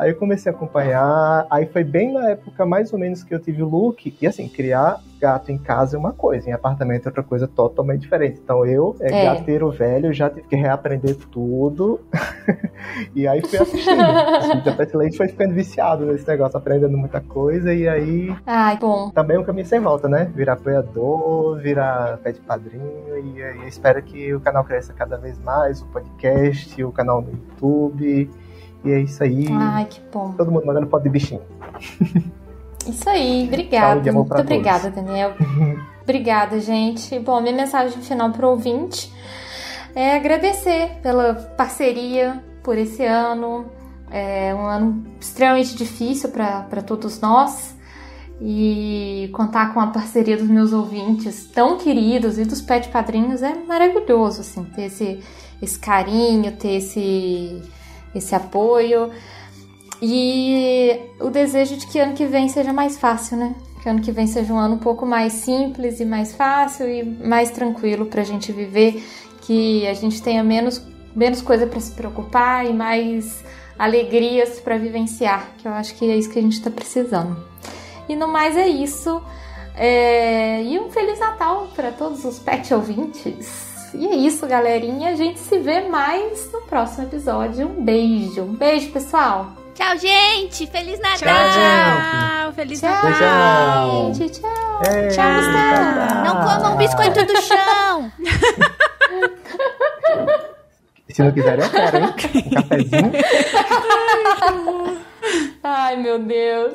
Aí eu comecei a acompanhar, aí foi bem na época mais ou menos que eu tive o look, e assim, criar gato em casa é uma coisa, em apartamento é outra coisa totalmente diferente. Então eu, é, é. gateiro velho, já tive que reaprender tudo, e aí fui assistindo. o Pet Lady foi ficando viciado nesse negócio, aprendendo muita coisa, e aí... Ai, bom. Também é um caminho sem volta, né? Virar apoiador, virar pet padrinho, e, e espero que o canal cresça cada vez mais, o podcast, o canal no YouTube e é isso aí. Ai, que bom. Todo mundo mandando foto de bichinho. Isso aí, obrigada. Muito obrigada, Daniel. obrigada, gente. Bom, minha mensagem final para o ouvinte é agradecer pela parceria por esse ano. É um ano extremamente difícil para todos nós. E contar com a parceria dos meus ouvintes tão queridos e dos pet padrinhos é maravilhoso, assim, ter esse, esse carinho, ter esse, esse apoio. E o desejo de que ano que vem seja mais fácil, né? Que ano que vem seja um ano um pouco mais simples e mais fácil e mais tranquilo pra gente viver, que a gente tenha menos, menos coisa para se preocupar e mais alegrias para vivenciar, que eu acho que é isso que a gente está precisando. E no mais é isso. É... E um Feliz Natal para todos os pet ouvintes. E é isso, galerinha. A gente se vê mais no próximo episódio. Um beijo. Um beijo, pessoal. Tchau, gente! Feliz Natal! Tchau, feliz Tchau, Natal. gente. Tchau. É, Tchau, Gustavo. Não comam biscoito do chão! Se não quiser, eu quero, hein? Um cafezinho. Ai, meu Deus.